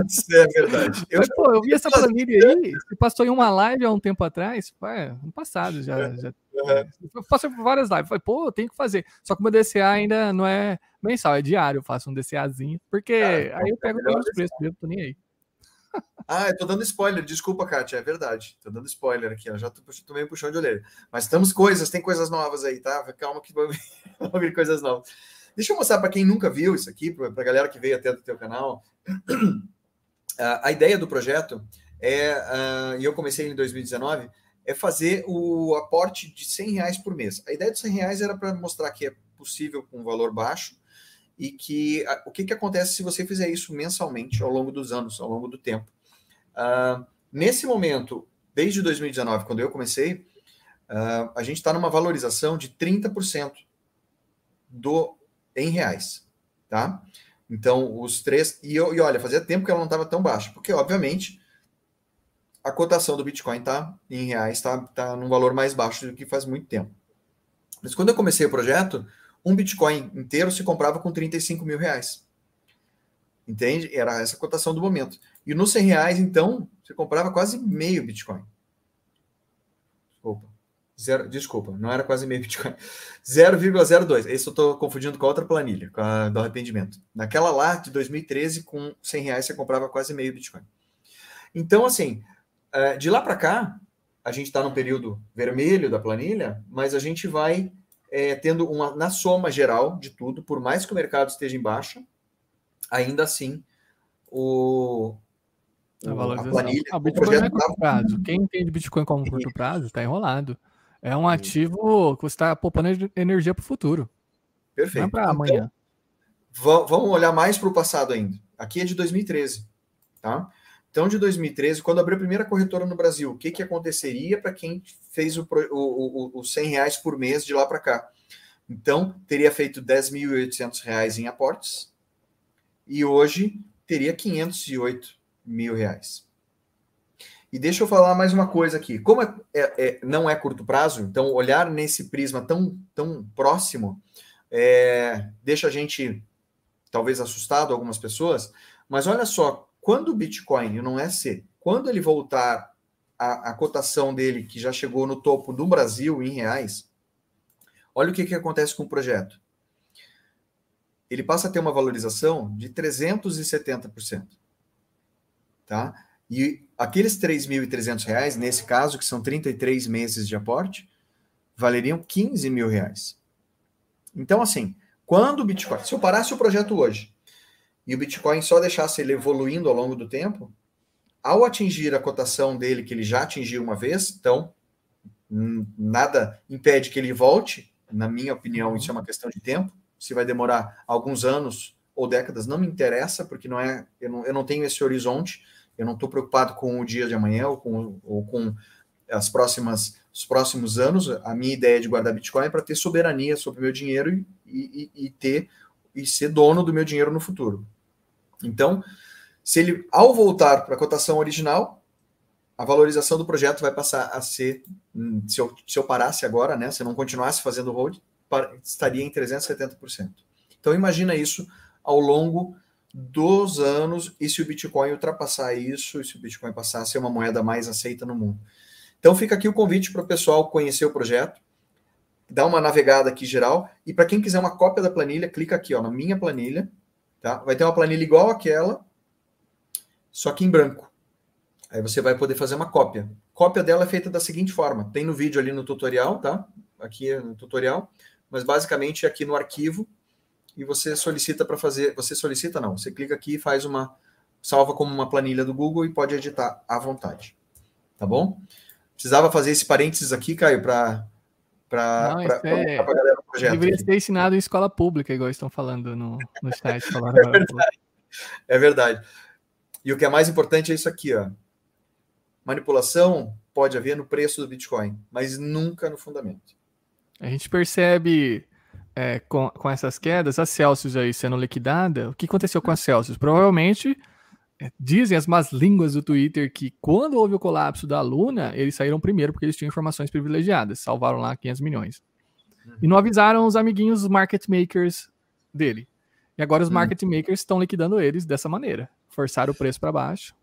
Isso é verdade. Eu, Mas, pô, eu vi essa planilha aí, você passou em uma live há um tempo atrás, é, no passado já. É. já Eu passei por várias lives. Falei, pô, eu tenho que fazer. Só que o meu DCA ainda não é mensal, é diário. Eu faço um DCAzinho, porque ah, aí eu pego os preços mesmo, tô nem aí. Ah, eu tô dando spoiler, desculpa, Kátia, é verdade. Tô dando spoiler aqui, ó. já tomei um puxão de orelha. Mas estamos coisas, tem coisas novas aí, tá? Calma que vão vir coisas novas. Deixa eu mostrar para quem nunca viu isso aqui, para a galera que veio até do teu canal. a ideia do projeto é, uh, e eu comecei em 2019, é fazer o aporte de 100 reais por mês. A ideia dos 100 reais era para mostrar que é possível com um valor baixo e que o que, que acontece se você fizer isso mensalmente ao longo dos anos, ao longo do tempo. Uh, nesse momento, desde 2019, quando eu comecei, uh, a gente está numa valorização de 30% do, em reais, tá? Então, os três... E, e olha, fazia tempo que ela não estava tão baixa, porque, obviamente, a cotação do Bitcoin tá em reais, está tá num valor mais baixo do que faz muito tempo. Mas quando eu comecei o projeto, um Bitcoin inteiro se comprava com 35 mil reais. Entende? Era essa cotação do momento. E nos 100 reais, então, você comprava quase meio Bitcoin. Desculpa. Zero, desculpa, não era quase meio Bitcoin. 0,02. Esse eu estou confundindo com a outra planilha, com a do arrependimento. Naquela lá, de 2013, com 100 reais, você comprava quase meio Bitcoin. Então, assim, é, de lá para cá, a gente está no período vermelho da planilha, mas a gente vai é, tendo uma, na soma geral de tudo, por mais que o mercado esteja em baixa, ainda assim, o, a, a planilha. Ah, o Bitcoin é curto prazo. Quem entende Bitcoin como curto prazo está enrolado. É um ativo que você está poupando energia para o futuro. Perfeito. Não é para amanhã. Então, vamos olhar mais para o passado ainda. Aqui é de 2013. Tá? Então, de 2013, quando abriu a primeira corretora no Brasil, o que, que aconteceria para quem fez o, o, o, o 100 reais por mês de lá para cá? Então, teria feito 10.800 reais em aportes e hoje teria 508 mil reais. E deixa eu falar mais uma coisa aqui. Como é, é, é, não é curto prazo, então olhar nesse prisma tão, tão próximo é, deixa a gente talvez assustado algumas pessoas, mas olha só, quando o Bitcoin, não é C, quando ele voltar a, a cotação dele, que já chegou no topo do Brasil em reais, olha o que, que acontece com o projeto. Ele passa a ter uma valorização de 370%. Tá? E aqueles R$ 3.300, nesse caso, que são 33 meses de aporte, valeriam 15 mil reais. Então, assim, quando o Bitcoin, se eu parasse o projeto hoje e o Bitcoin só deixasse ele evoluindo ao longo do tempo, ao atingir a cotação dele, que ele já atingiu uma vez, então nada impede que ele volte. Na minha opinião, isso é uma questão de tempo. Se vai demorar alguns anos ou décadas, não me interessa, porque não é, eu não, eu não tenho esse horizonte, eu não estou preocupado com o dia de amanhã ou com, ou com as próximas, os próximos anos. A minha ideia de guardar Bitcoin é para ter soberania sobre o meu dinheiro e, e, e, ter e ser dono do meu dinheiro no futuro. Então, se ele, ao voltar para a cotação original, a valorização do projeto vai passar a ser, hum, se eu, se eu parasse agora, né, se eu não continuasse fazendo hold, estaria em 370%. Então imagina isso ao longo dos anos e se o Bitcoin ultrapassar isso, e se o Bitcoin passar a ser uma moeda mais aceita no mundo. Então fica aqui o convite para o pessoal conhecer o projeto, dar uma navegada aqui geral, e para quem quiser uma cópia da planilha, clica aqui ó, na minha planilha, tá? Vai ter uma planilha igual àquela, só que em branco. Aí você vai poder fazer uma cópia. Cópia dela é feita da seguinte forma: tem no vídeo ali no tutorial, tá? Aqui no tutorial, mas basicamente é aqui no arquivo e você solicita para fazer. Você solicita não, você clica aqui e faz uma. salva como uma planilha do Google e pode editar à vontade. Tá bom? Precisava fazer esse parênteses aqui, Caio, para para é... a galera do projeto. Deveria ter ensinado em escola pública, igual estão falando no, no site. é, verdade. é verdade. E o que é mais importante é isso aqui, ó. Manipulação pode haver no preço do Bitcoin, mas nunca no fundamento. A gente percebe é, com, com essas quedas, a Celsius aí sendo liquidada, o que aconteceu com a Celsius? Provavelmente dizem as más línguas do Twitter que quando houve o colapso da Luna, eles saíram primeiro porque eles tinham informações privilegiadas, salvaram lá 500 milhões. E não avisaram os amiguinhos market makers dele. E agora os hum. market makers estão liquidando eles dessa maneira, forçaram o preço para baixo,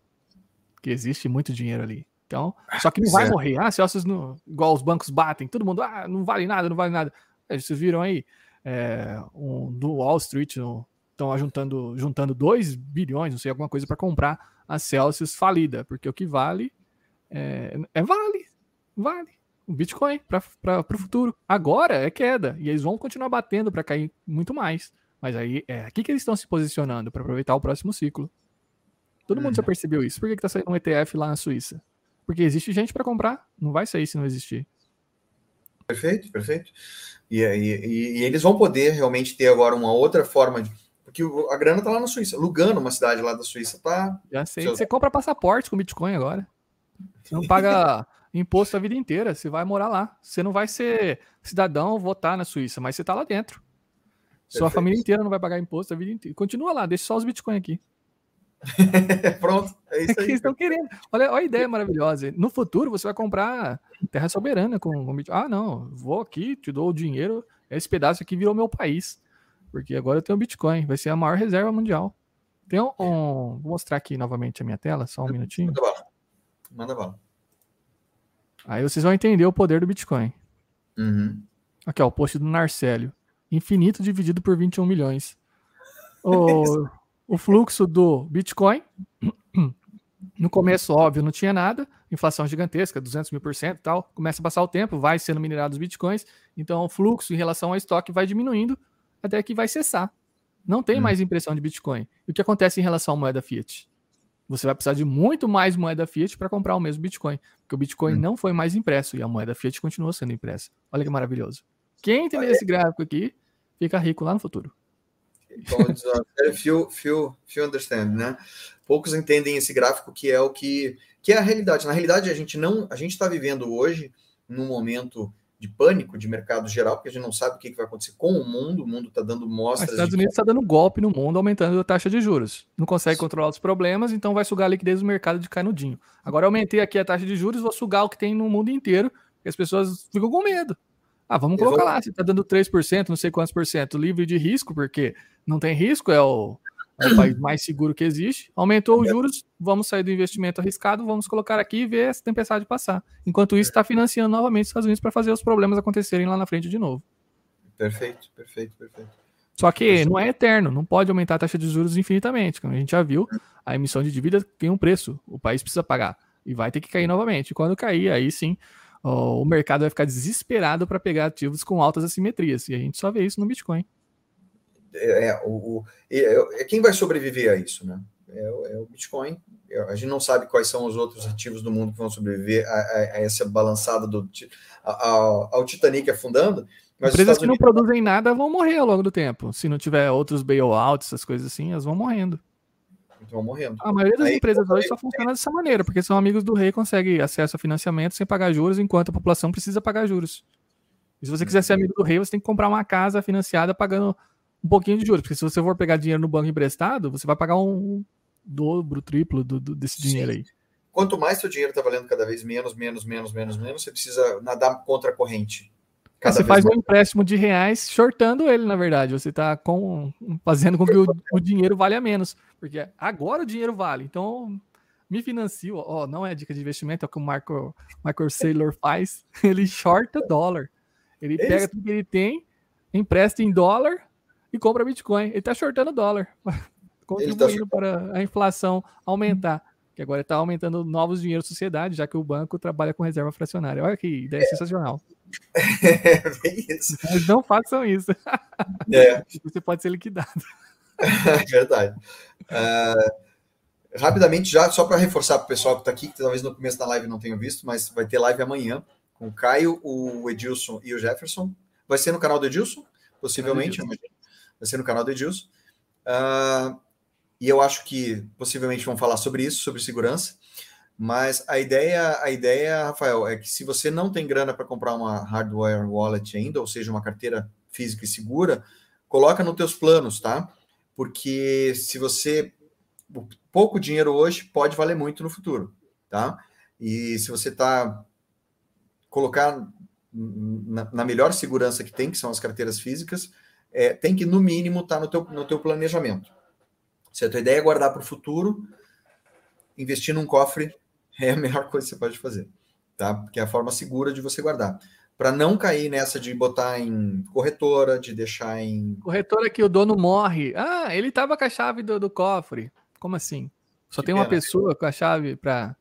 que existe muito dinheiro ali. Então, só que não vai morrer. Ah, Celsius, não, igual os bancos batem, todo mundo, ah, não vale nada, não vale nada. Vocês viram aí, é, um, do Wall Street estão juntando, juntando 2 bilhões, não sei, alguma coisa para comprar a Celsius falida, porque o que vale é, é vale, vale. O Bitcoin para o futuro. Agora é queda, e eles vão continuar batendo para cair muito mais. Mas aí é aqui que eles estão se posicionando para aproveitar o próximo ciclo. Todo mundo já uhum. percebeu isso. Por que, está saindo um ETF lá na Suíça? Porque existe gente para comprar, não vai sair se não existir. Perfeito, perfeito. E, e, e, eles vão poder realmente ter agora uma outra forma de. Porque a grana tá lá na Suíça. Lugano, uma cidade lá da Suíça, tá. Já sei. Você compra passaporte com Bitcoin agora. Você não paga imposto a vida inteira. Você vai morar lá. Você não vai ser cidadão, votar na Suíça, mas você tá lá dentro. Perfeito. Sua família inteira não vai pagar imposto a vida inteira. Continua lá, deixa só os Bitcoin aqui. Pronto, é isso aí. É estão querendo. Olha, olha a ideia maravilhosa. No futuro, você vai comprar terra soberana com, com Ah, não, vou aqui, te dou o dinheiro. Esse pedaço aqui virou meu país. Porque agora eu tenho Bitcoin. Vai ser a maior reserva mundial. Tem um, um, Vou mostrar aqui novamente a minha tela, só um minutinho. Manda bala. Manda bala. Aí vocês vão entender o poder do Bitcoin. Uhum. Aqui, ó, o post do Narcélio. Infinito dividido por 21 milhões. O, o fluxo do Bitcoin. No começo, óbvio, não tinha nada, inflação gigantesca, 200 mil por cento e tal. Começa a passar o tempo, vai sendo minerado os bitcoins, então o fluxo em relação ao estoque vai diminuindo até que vai cessar. Não tem hum. mais impressão de Bitcoin. E o que acontece em relação à moeda Fiat? Você vai precisar de muito mais moeda Fiat para comprar o mesmo Bitcoin, porque o Bitcoin hum. não foi mais impresso e a moeda Fiat continuou sendo impressa. Olha que maravilhoso. Quem entender esse gráfico aqui fica rico lá no futuro. Few, few, few understand, né? Poucos entendem esse gráfico que é o que, que é a realidade. Na realidade, a gente não, a gente está vivendo hoje num momento de pânico de mercado geral, porque a gente não sabe o que, vai acontecer com o mundo. O mundo está dando mostras. Os Estados Unidos está dando golpe no mundo, aumentando a taxa de juros. Não consegue controlar os problemas, então vai sugar a liquidez do mercado de canudinho. Agora eu aumentei aqui a taxa de juros, vou sugar o que tem no mundo inteiro, e as pessoas ficam com medo. Ah, vamos colocar vou... lá, se está dando 3%, não sei quantos por cento, livre de risco, porque não tem risco, é o, é o país mais seguro que existe. Aumentou os juros, vamos sair do investimento arriscado, vamos colocar aqui e ver essa tempestade passar. Enquanto isso, está financiando novamente os Estados Unidos para fazer os problemas acontecerem lá na frente de novo. Perfeito, perfeito, perfeito. Só que não é eterno, não pode aumentar a taxa de juros infinitamente. Como a gente já viu, a emissão de dívida tem um preço, o país precisa pagar. E vai ter que cair novamente. Quando cair, aí sim o mercado vai ficar desesperado para pegar ativos com altas assimetrias. E a gente só vê isso no Bitcoin. É, é o, o, é, é quem vai sobreviver a isso, né? É, é, o Bitcoin. É, a gente não sabe quais são os outros ativos do mundo que vão sobreviver a, a, a essa balançada do, a, ao Titanic afundando, Mas Empresas que não produzem nada vão morrer ao longo do tempo. Se não tiver outros bailouts, essas coisas assim, elas vão morrendo. Vão morrendo. A maioria das Aí, empresas hoje só funciona dessa maneira, porque são amigos do rei, conseguem acesso a financiamento sem pagar juros, enquanto a população precisa pagar juros. E se você quiser ser amigo do rei, você tem que comprar uma casa financiada pagando um pouquinho de juros. Porque se você for pegar dinheiro no banco emprestado, você vai pagar um dobro, triplo do, do desse Sim. dinheiro aí. Quanto mais seu dinheiro está valendo cada vez menos, menos, menos, menos, menos, você precisa nadar contra a corrente. Você faz mais. um empréstimo de reais shortando ele, na verdade. Você está com, fazendo com que o, o, dinheiro valha menos. Porque agora o dinheiro vale. Então, me financio. Ó, não é dica de investimento, é o que o Marco, Michael Saylor faz. Ele shorta dólar. Ele Esse... pega tudo que ele tem, empresta em dólar e compra Bitcoin. Ele está shortando dólar, contribuindo tá... para a inflação aumentar. Que agora está aumentando novos dinheiros da sociedade, já que o banco trabalha com reserva fracionária. Olha que ideia é. sensacional. É, isso. Mas não façam isso. É. Você pode ser liquidado. É verdade. Uh, rapidamente, já só para reforçar para o pessoal que está aqui, que talvez no começo da live não tenha visto, mas vai ter live amanhã com o Caio, o Edilson e o Jefferson. Vai ser no canal do Edilson, possivelmente. Edilson. Vai ser no canal do Edilson. Uh, e eu acho que possivelmente vão falar sobre isso, sobre segurança. Mas a ideia, a ideia, Rafael, é que se você não tem grana para comprar uma hardware wallet ainda, ou seja, uma carteira física e segura, coloca nos teus planos, tá? Porque se você pouco dinheiro hoje pode valer muito no futuro, tá? E se você está colocar na, na, melhor segurança que tem, que são as carteiras físicas, é, tem que, no mínimo, estar tá no, teu, no teu planejamento. Se a tua ideia é guardar para o futuro, investir num cofre é a melhor coisa que você pode fazer, tá? Porque é a forma segura de você guardar. Para não cair nessa de botar em corretora, de deixar em. Corretora que o dono morre. Ah, ele estava com a chave do, do cofre. Como assim? Só que tem pena. uma pessoa com a chave para.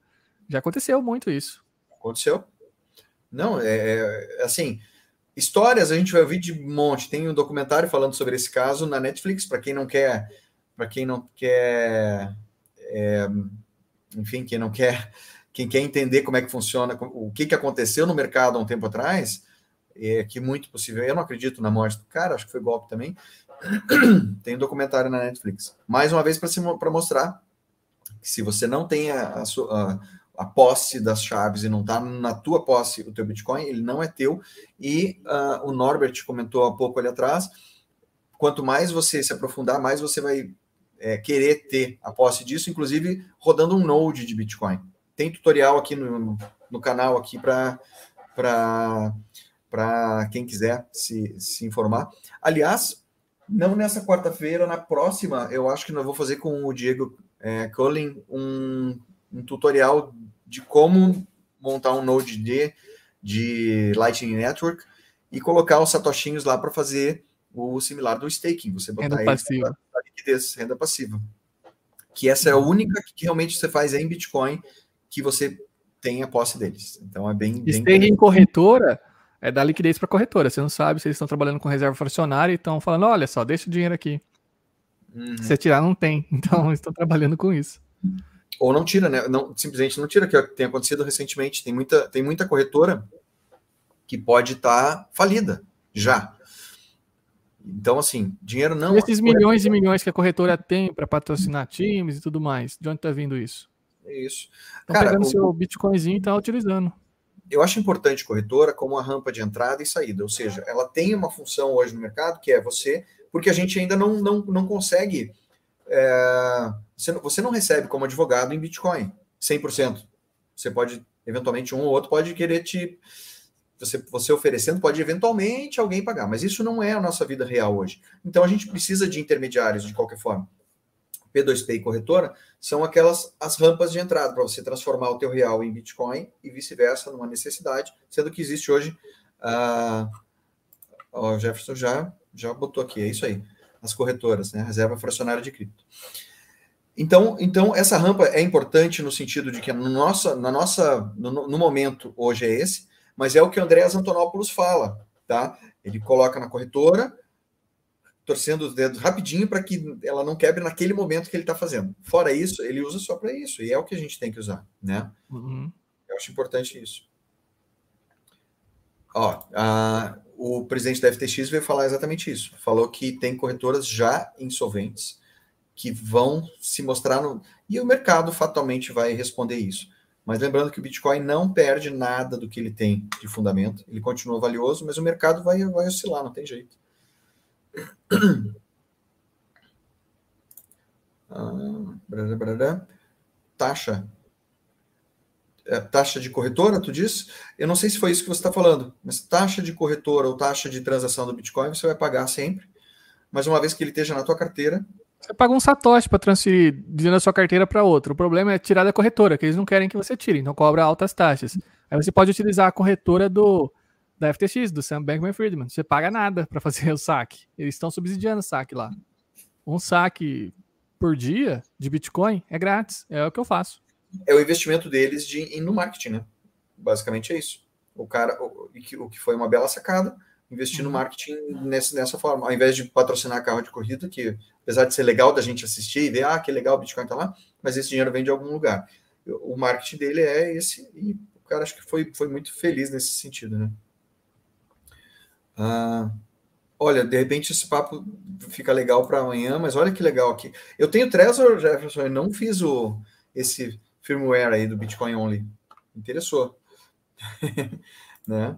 Já aconteceu muito isso. Aconteceu. Não, é, é, assim, histórias a gente vai ouvir de monte. Tem um documentário falando sobre esse caso na Netflix, para quem não quer, para quem não quer, é, enfim, quem não quer, quem quer entender como é que funciona, o que, que aconteceu no mercado há um tempo atrás, é que muito possível. Eu não acredito na morte do cara, acho que foi golpe também. tem um documentário na Netflix. Mais uma vez para mostrar que se você não tem a, a, sua, a posse das chaves e não está na tua posse o teu Bitcoin, ele não é teu. E uh, o Norbert comentou há pouco ali atrás, quanto mais você se aprofundar, mais você vai é, querer ter a posse disso, inclusive rodando um node de Bitcoin. Tem tutorial aqui no, no canal aqui para para quem quiser se, se informar. Aliás, não nessa quarta-feira, na próxima, eu acho que nós vou fazer com o Diego é, Cullen um, um tutorial de como montar um node de, de Lightning Network e colocar os satoshinhos lá para fazer o similar do staking. Você botar renda passiva. A liquidez, renda passiva. Que essa é a única que realmente você faz em Bitcoin que você tem a posse deles. Então é bem. bem staking em corretora é dar liquidez para corretora. Você não sabe se eles estão trabalhando com reserva fracionária e estão falando: olha só, deixa o dinheiro aqui. Uhum. Se tirar, não tem. Então, estão trabalhando com isso ou não tira, né? Não, simplesmente não tira, que é o que tem acontecido recentemente. Tem muita, tem muita corretora que pode estar tá falida já. Então, assim, dinheiro não. E esses milhões e milhões que a corretora tem para patrocinar times e tudo mais, de onde está vindo isso? É isso. Estão pegando o seu Bitcoinzinho e tá utilizando. Eu acho importante corretora como uma rampa de entrada e saída, ou seja, ela tem uma função hoje no mercado que é você, porque a gente ainda não, não, não consegue é, você, não, você não recebe como advogado em Bitcoin, 100%. Você pode, eventualmente, um ou outro pode querer te. Você, você oferecendo, pode eventualmente alguém pagar, mas isso não é a nossa vida real hoje. Então a gente precisa de intermediários de qualquer forma. P2P e corretora são aquelas as rampas de entrada para você transformar o teu real em Bitcoin e vice-versa numa necessidade, sendo que existe hoje. Uh, o Jefferson já, já botou aqui, é isso aí as corretoras, né? Reserva fracionária de cripto. Então, então essa rampa é importante no sentido de que no nossa, na nossa, no, no momento hoje é esse, mas é o que o Andréas Antonopoulos fala, tá? Ele coloca na corretora, torcendo os dedos rapidinho para que ela não quebre naquele momento que ele está fazendo. Fora isso, ele usa só para isso, e é o que a gente tem que usar, né? Uhum. Eu acho importante isso. Ó, a, o presidente da FTX veio falar exatamente isso. Falou que tem corretoras já insolventes que vão se mostrar no. E o mercado fatalmente vai responder isso. Mas lembrando que o Bitcoin não perde nada do que ele tem de fundamento, ele continua valioso, mas o mercado vai, vai oscilar, não tem jeito. Ah, brará, brará. Taxa taxa de corretora, tu diz? Eu não sei se foi isso que você está falando, mas taxa de corretora ou taxa de transação do Bitcoin você vai pagar sempre, mas uma vez que ele esteja na tua carteira. Você paga um satoshi para transferir de uma sua carteira para outra. O problema é tirar da corretora, que eles não querem que você tire, então cobra altas taxas. Aí você pode utilizar a corretora do da FTX, do Sam Bankman-Friedman. Você paga nada para fazer o saque. Eles estão subsidiando o saque lá. Um saque por dia de Bitcoin é grátis. É o que eu faço é o investimento deles de, no marketing, né? Basicamente é isso. O cara, o, o que foi uma bela sacada, investir no uhum. marketing nesse, nessa forma, ao invés de patrocinar carro de corrida, que apesar de ser legal da gente assistir e ver, ah, que legal, o Bitcoin tá lá, mas esse dinheiro vem de algum lugar. O marketing dele é esse, e o cara acho que foi, foi muito feliz nesse sentido, né? Ah, olha, de repente esse papo fica legal para amanhã, mas olha que legal aqui. Eu tenho Trezor, Jefferson, eu não fiz o, esse firmware aí do Bitcoin Only. Interessou. né?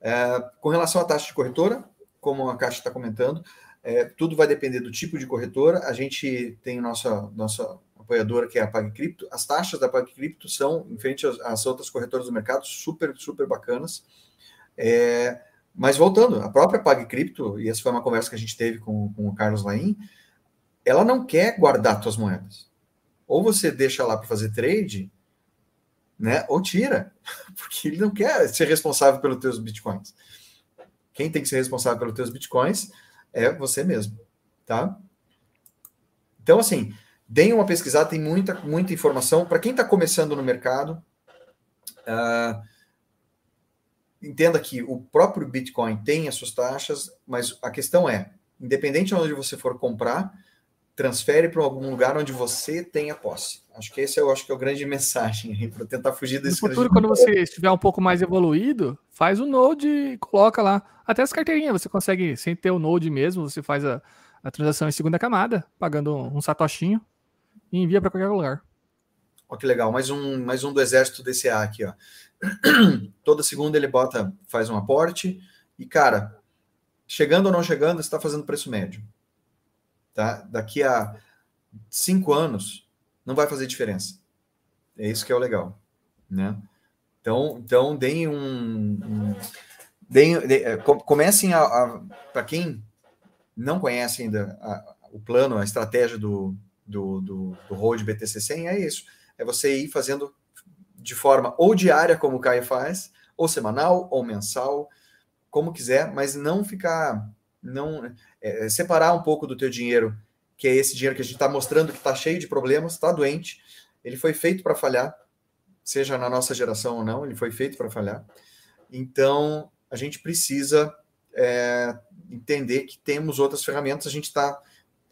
É, com relação à taxa de corretora, como a Caixa está comentando, é, tudo vai depender do tipo de corretora. A gente tem nossa, nossa apoiadora, que é a PagCrypto. As taxas da PagCrypto são, em frente às, às outras corretoras do mercado, super, super bacanas. É, mas voltando, a própria PagCrypto, e essa foi uma conversa que a gente teve com, com o Carlos Laim, ela não quer guardar suas moedas ou você deixa lá para fazer trade, né? Ou tira, porque ele não quer ser responsável pelos teus bitcoins. Quem tem que ser responsável pelos teus bitcoins é você mesmo, tá? Então, assim, deem uma pesquisada, tem muita, muita informação. Para quem está começando no mercado, uh, entenda que o próprio Bitcoin tem as suas taxas, mas a questão é, independente de onde você for comprar, transfere para algum lugar onde você tenha posse. Acho que esse eu acho que é o grande mensagem para tentar fugir desse. No futuro, quando você estiver um pouco mais evoluído, faz o Node e coloca lá. Até as carteirinhas você consegue, sem ter o Node mesmo, você faz a, a transação em segunda camada, pagando um, um satoshinho e envia para qualquer lugar. Olha que legal, mais um, mais um do exército DCA aqui, ó. Toda segunda ele bota, faz um aporte e, cara, chegando ou não chegando, está fazendo preço médio tá? Daqui a cinco anos não vai fazer diferença. É isso que é o legal, né? Então, então deem um, um deem, de, é, comecem a, a para quem não conhece ainda a, o plano, a estratégia do do, do, do Road BTC 100 é isso, é você ir fazendo de forma ou diária como o Caio faz, ou semanal, ou mensal, como quiser, mas não ficar não é, separar um pouco do teu dinheiro, que é esse dinheiro que a gente está mostrando que está cheio de problemas, está doente, ele foi feito para falhar, seja na nossa geração ou não, ele foi feito para falhar. Então, a gente precisa é, entender que temos outras ferramentas, a gente está.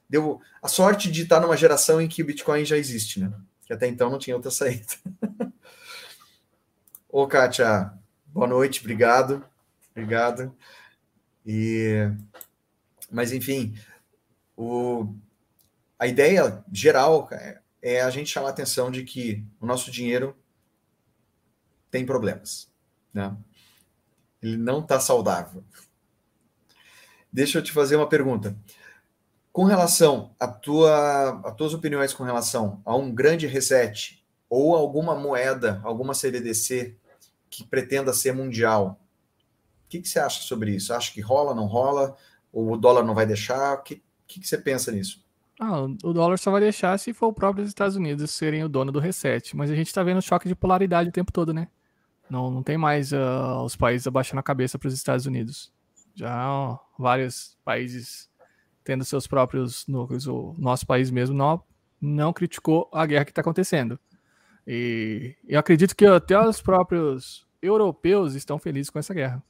Deu a sorte de estar tá numa geração em que o Bitcoin já existe, né? Que até então não tinha outra saída. Ô, Kátia, boa noite, obrigado. Obrigado. E, mas, enfim, o, a ideia geral é, é a gente chamar a atenção de que o nosso dinheiro tem problemas. Né? Ele não está saudável. Deixa eu te fazer uma pergunta. Com relação a tua, a tuas opiniões com relação a um grande reset ou alguma moeda, alguma CBDC que pretenda ser mundial, que, que você acha sobre isso? Acha que rola, não rola? Ou o dólar não vai deixar? O que, que, que você pensa nisso? Ah, o dólar só vai deixar se for o próprio Estados Unidos serem o dono do reset. Mas a gente está vendo choque de polaridade o tempo todo, né? Não, não tem mais uh, os países abaixando a cabeça para os Estados Unidos. Já ó, vários países tendo seus próprios núcleos. O nosso país mesmo não, não criticou a guerra que está acontecendo. E eu acredito que até os próprios europeus estão felizes com essa guerra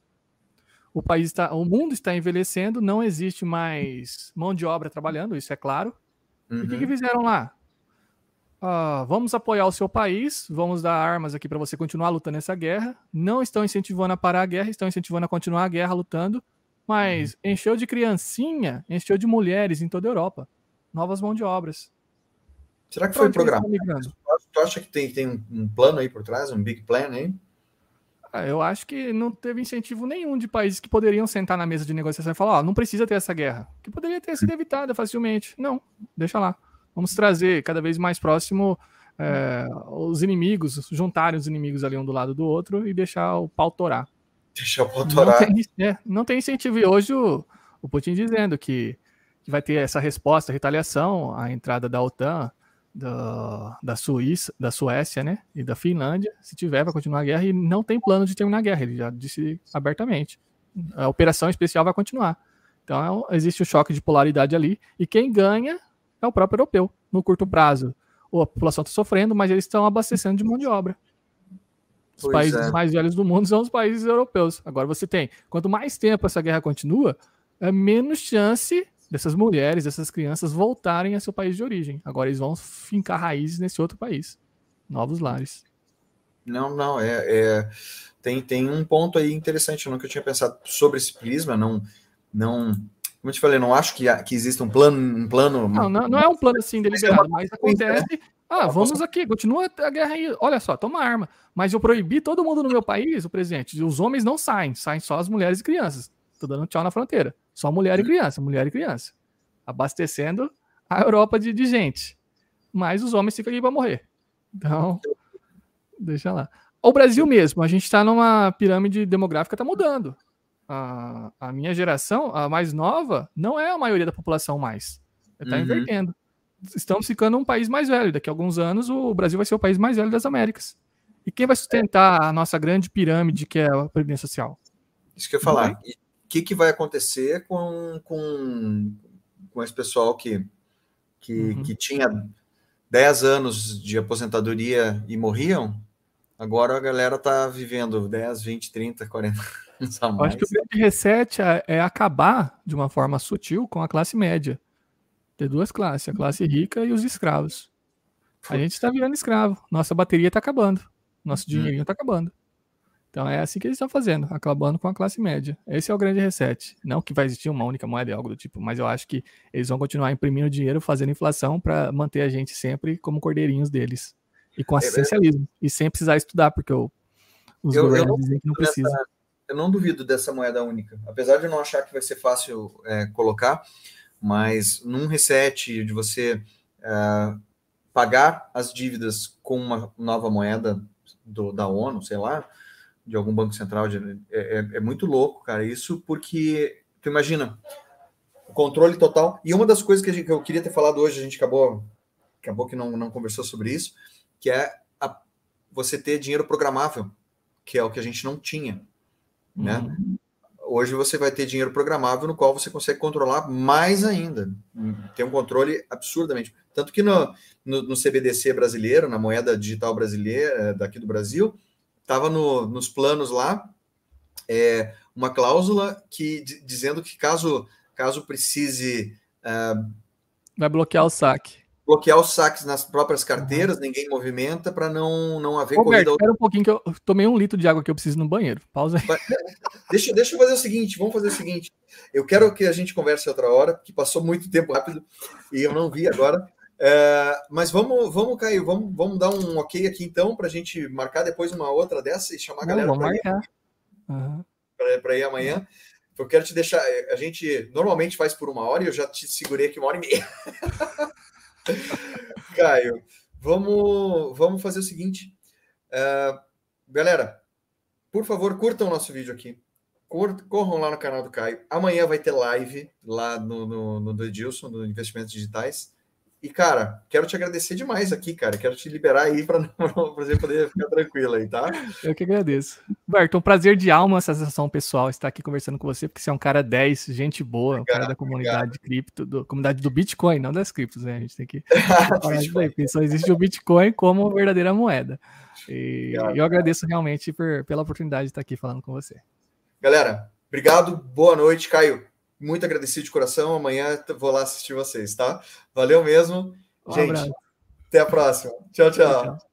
o país está, o mundo está envelhecendo, não existe mais mão de obra trabalhando, isso é claro. Uhum. E o que, que, uhum. fizeram lá? uh, vamos apoiar o seu país, vamos dar armas aqui para você continuar lutando essa guerra. Não estão incentivando a parar a guerra, estão incentivando a continuar a guerra lutando, mas uhum. encheu de criancinha, encheu de mulheres em toda a Europa. Novas mãos de obras. Será que foi programado? Tu acha que tem, tem um plano aí por trás, um big plan aí? Ah, eu acho que não teve incentivo nenhum de países que poderiam sentar na mesa de negociação e falar: ó, oh, não precisa ter essa guerra, que poderia ter sido evitada facilmente. Não, deixa lá. Vamos trazer cada vez mais próximo é, os inimigos, juntarem os inimigos ali um do lado do outro e deixar o pau torar. Deixar o pau torar. Não tem, é, não tem incentivo. E hoje o, o Putin dizendo que, que vai ter essa resposta, retaliação à entrada da OTAN da, da Suíça, da Suécia, né, e da Finlândia, se tiver, vai continuar a guerra e não tem plano de terminar a guerra, ele já disse abertamente. A operação especial vai continuar. Então existe o um choque de polaridade ali e quem ganha é o próprio europeu no curto prazo. a população está sofrendo, mas eles estão abastecendo de mão de obra. Os pois países é. mais velhos do mundo são os países europeus. Agora você tem, quanto mais tempo essa guerra continua, é menos chance dessas mulheres, dessas crianças voltarem a seu país de origem. Agora eles vão fincar raízes nesse outro país. Novos lares. Não, não, é, é, tem, tem um ponto aí interessante, eu nunca tinha pensado sobre esse prisma, não, não, como eu te falei, não acho que, que exista um plano, um plano. Não, não, não é um plano assim deliberado, mas acontece. Ah, vamos aqui, continua a guerra aí. Olha só, toma arma. Mas eu proibi todo mundo no meu país, o presidente. Os homens não saem, saem só as mulheres e crianças. Tô dando tchau na fronteira. Só mulher e hum. criança, mulher e criança. Abastecendo a Europa de, de gente. Mas os homens ficam aqui para morrer. Então, deixa lá. O Brasil mesmo, a gente está numa pirâmide demográfica, está mudando. A, a, minha geração, a mais nova, não é a maioria da população mais. Está uhum. invertendo. Estamos ficando um país mais velho. Daqui a alguns anos, o Brasil vai ser o país mais velho das Américas. E quem vai sustentar a nossa grande pirâmide, que é a Previdência Social? Isso que eu ia falar que, que vai acontecer com, com, com esse pessoal que, que, uhum. que tinha 10 anos de aposentadoria e morriam? Agora a galera está vivendo 10, 20, 30, 40 anos a mais. acho que o grande reset é, é acabar de uma forma sutil com a classe média. Ter duas classes, a classe rica e os escravos. A gente está virando escravo. Nossa bateria está acabando. Nosso uhum. dinheirinho está acabando. Então é assim que eles estão fazendo, acabando com a classe média. Esse é o grande reset. Não que vai existir uma única moeda, algo do tipo, mas eu acho que eles vão continuar imprimindo dinheiro, fazendo inflação para manter a gente sempre como cordeirinhos deles. E com assistencialismo. É, e sem precisar estudar, porque eu, os eu, governos eu dizem que não precisa. Dessa, eu não duvido dessa moeda única. Apesar de eu não achar que vai ser fácil é, colocar, mas num reset de você é, pagar as dívidas com uma nova moeda do, da ONU, sei lá, de algum banco central. De, é, é, é, muito louco, cara. Isso porque, tu imagina, o controle total. E uma das coisas que, gente, que, eu queria ter falado hoje, a gente acabou, acabou que não, não conversou sobre isso, que é a, você ter dinheiro programável, que é o que a gente não tinha, né? Uhum. Hoje você vai ter dinheiro programável no qual você consegue controlar mais ainda. Tem um controle absurdamente. Tanto que no, no, no CBDC brasileiro, na moeda digital brasileira, daqui do Brasil, estava no, nos planos lá é, uma cláusula que dizendo que caso caso precise uh, vai bloquear o saque bloquear os saques nas próprias carteiras uhum. ninguém movimenta para não não haver Roberto, corrida espera um pouquinho que eu tomei um litro de água que eu preciso no banheiro pausa aí. deixa deixa eu fazer o seguinte vamos fazer o seguinte eu quero que a gente converse outra hora que passou muito tempo rápido e eu não vi agora é, mas vamos, vamos, Caio, vamos, vamos dar um ok aqui então para a gente marcar depois uma outra dessa e chamar a galera para ir, uhum. ir amanhã. Eu quero te deixar. A gente normalmente faz por uma hora e eu já te segurei aqui uma hora e meia. Caio, vamos, vamos fazer o seguinte. Uh, galera, por favor, curtam o nosso vídeo aqui. Corram lá no canal do Caio. Amanhã vai ter live lá no, no, no do Edilson, do Investimentos Digitais. E, cara, quero te agradecer demais aqui, cara. Quero te liberar aí para você poder ficar tranquilo aí, tá? Eu que agradeço. Berto, um prazer de alma essa sensação pessoal estar aqui conversando com você, porque você é um cara 10, gente boa, obrigado, um cara da comunidade cripto, do, comunidade do Bitcoin, não das criptos, né? A gente tem que isso só existe o Bitcoin como verdadeira moeda. E obrigado, eu agradeço cara. realmente por, pela oportunidade de estar aqui falando com você. Galera, obrigado, boa noite, Caio muito agradecido de coração. Amanhã vou lá assistir vocês, tá? Valeu mesmo. Um Gente, abraço. Até a próxima. tchau. tchau. tchau.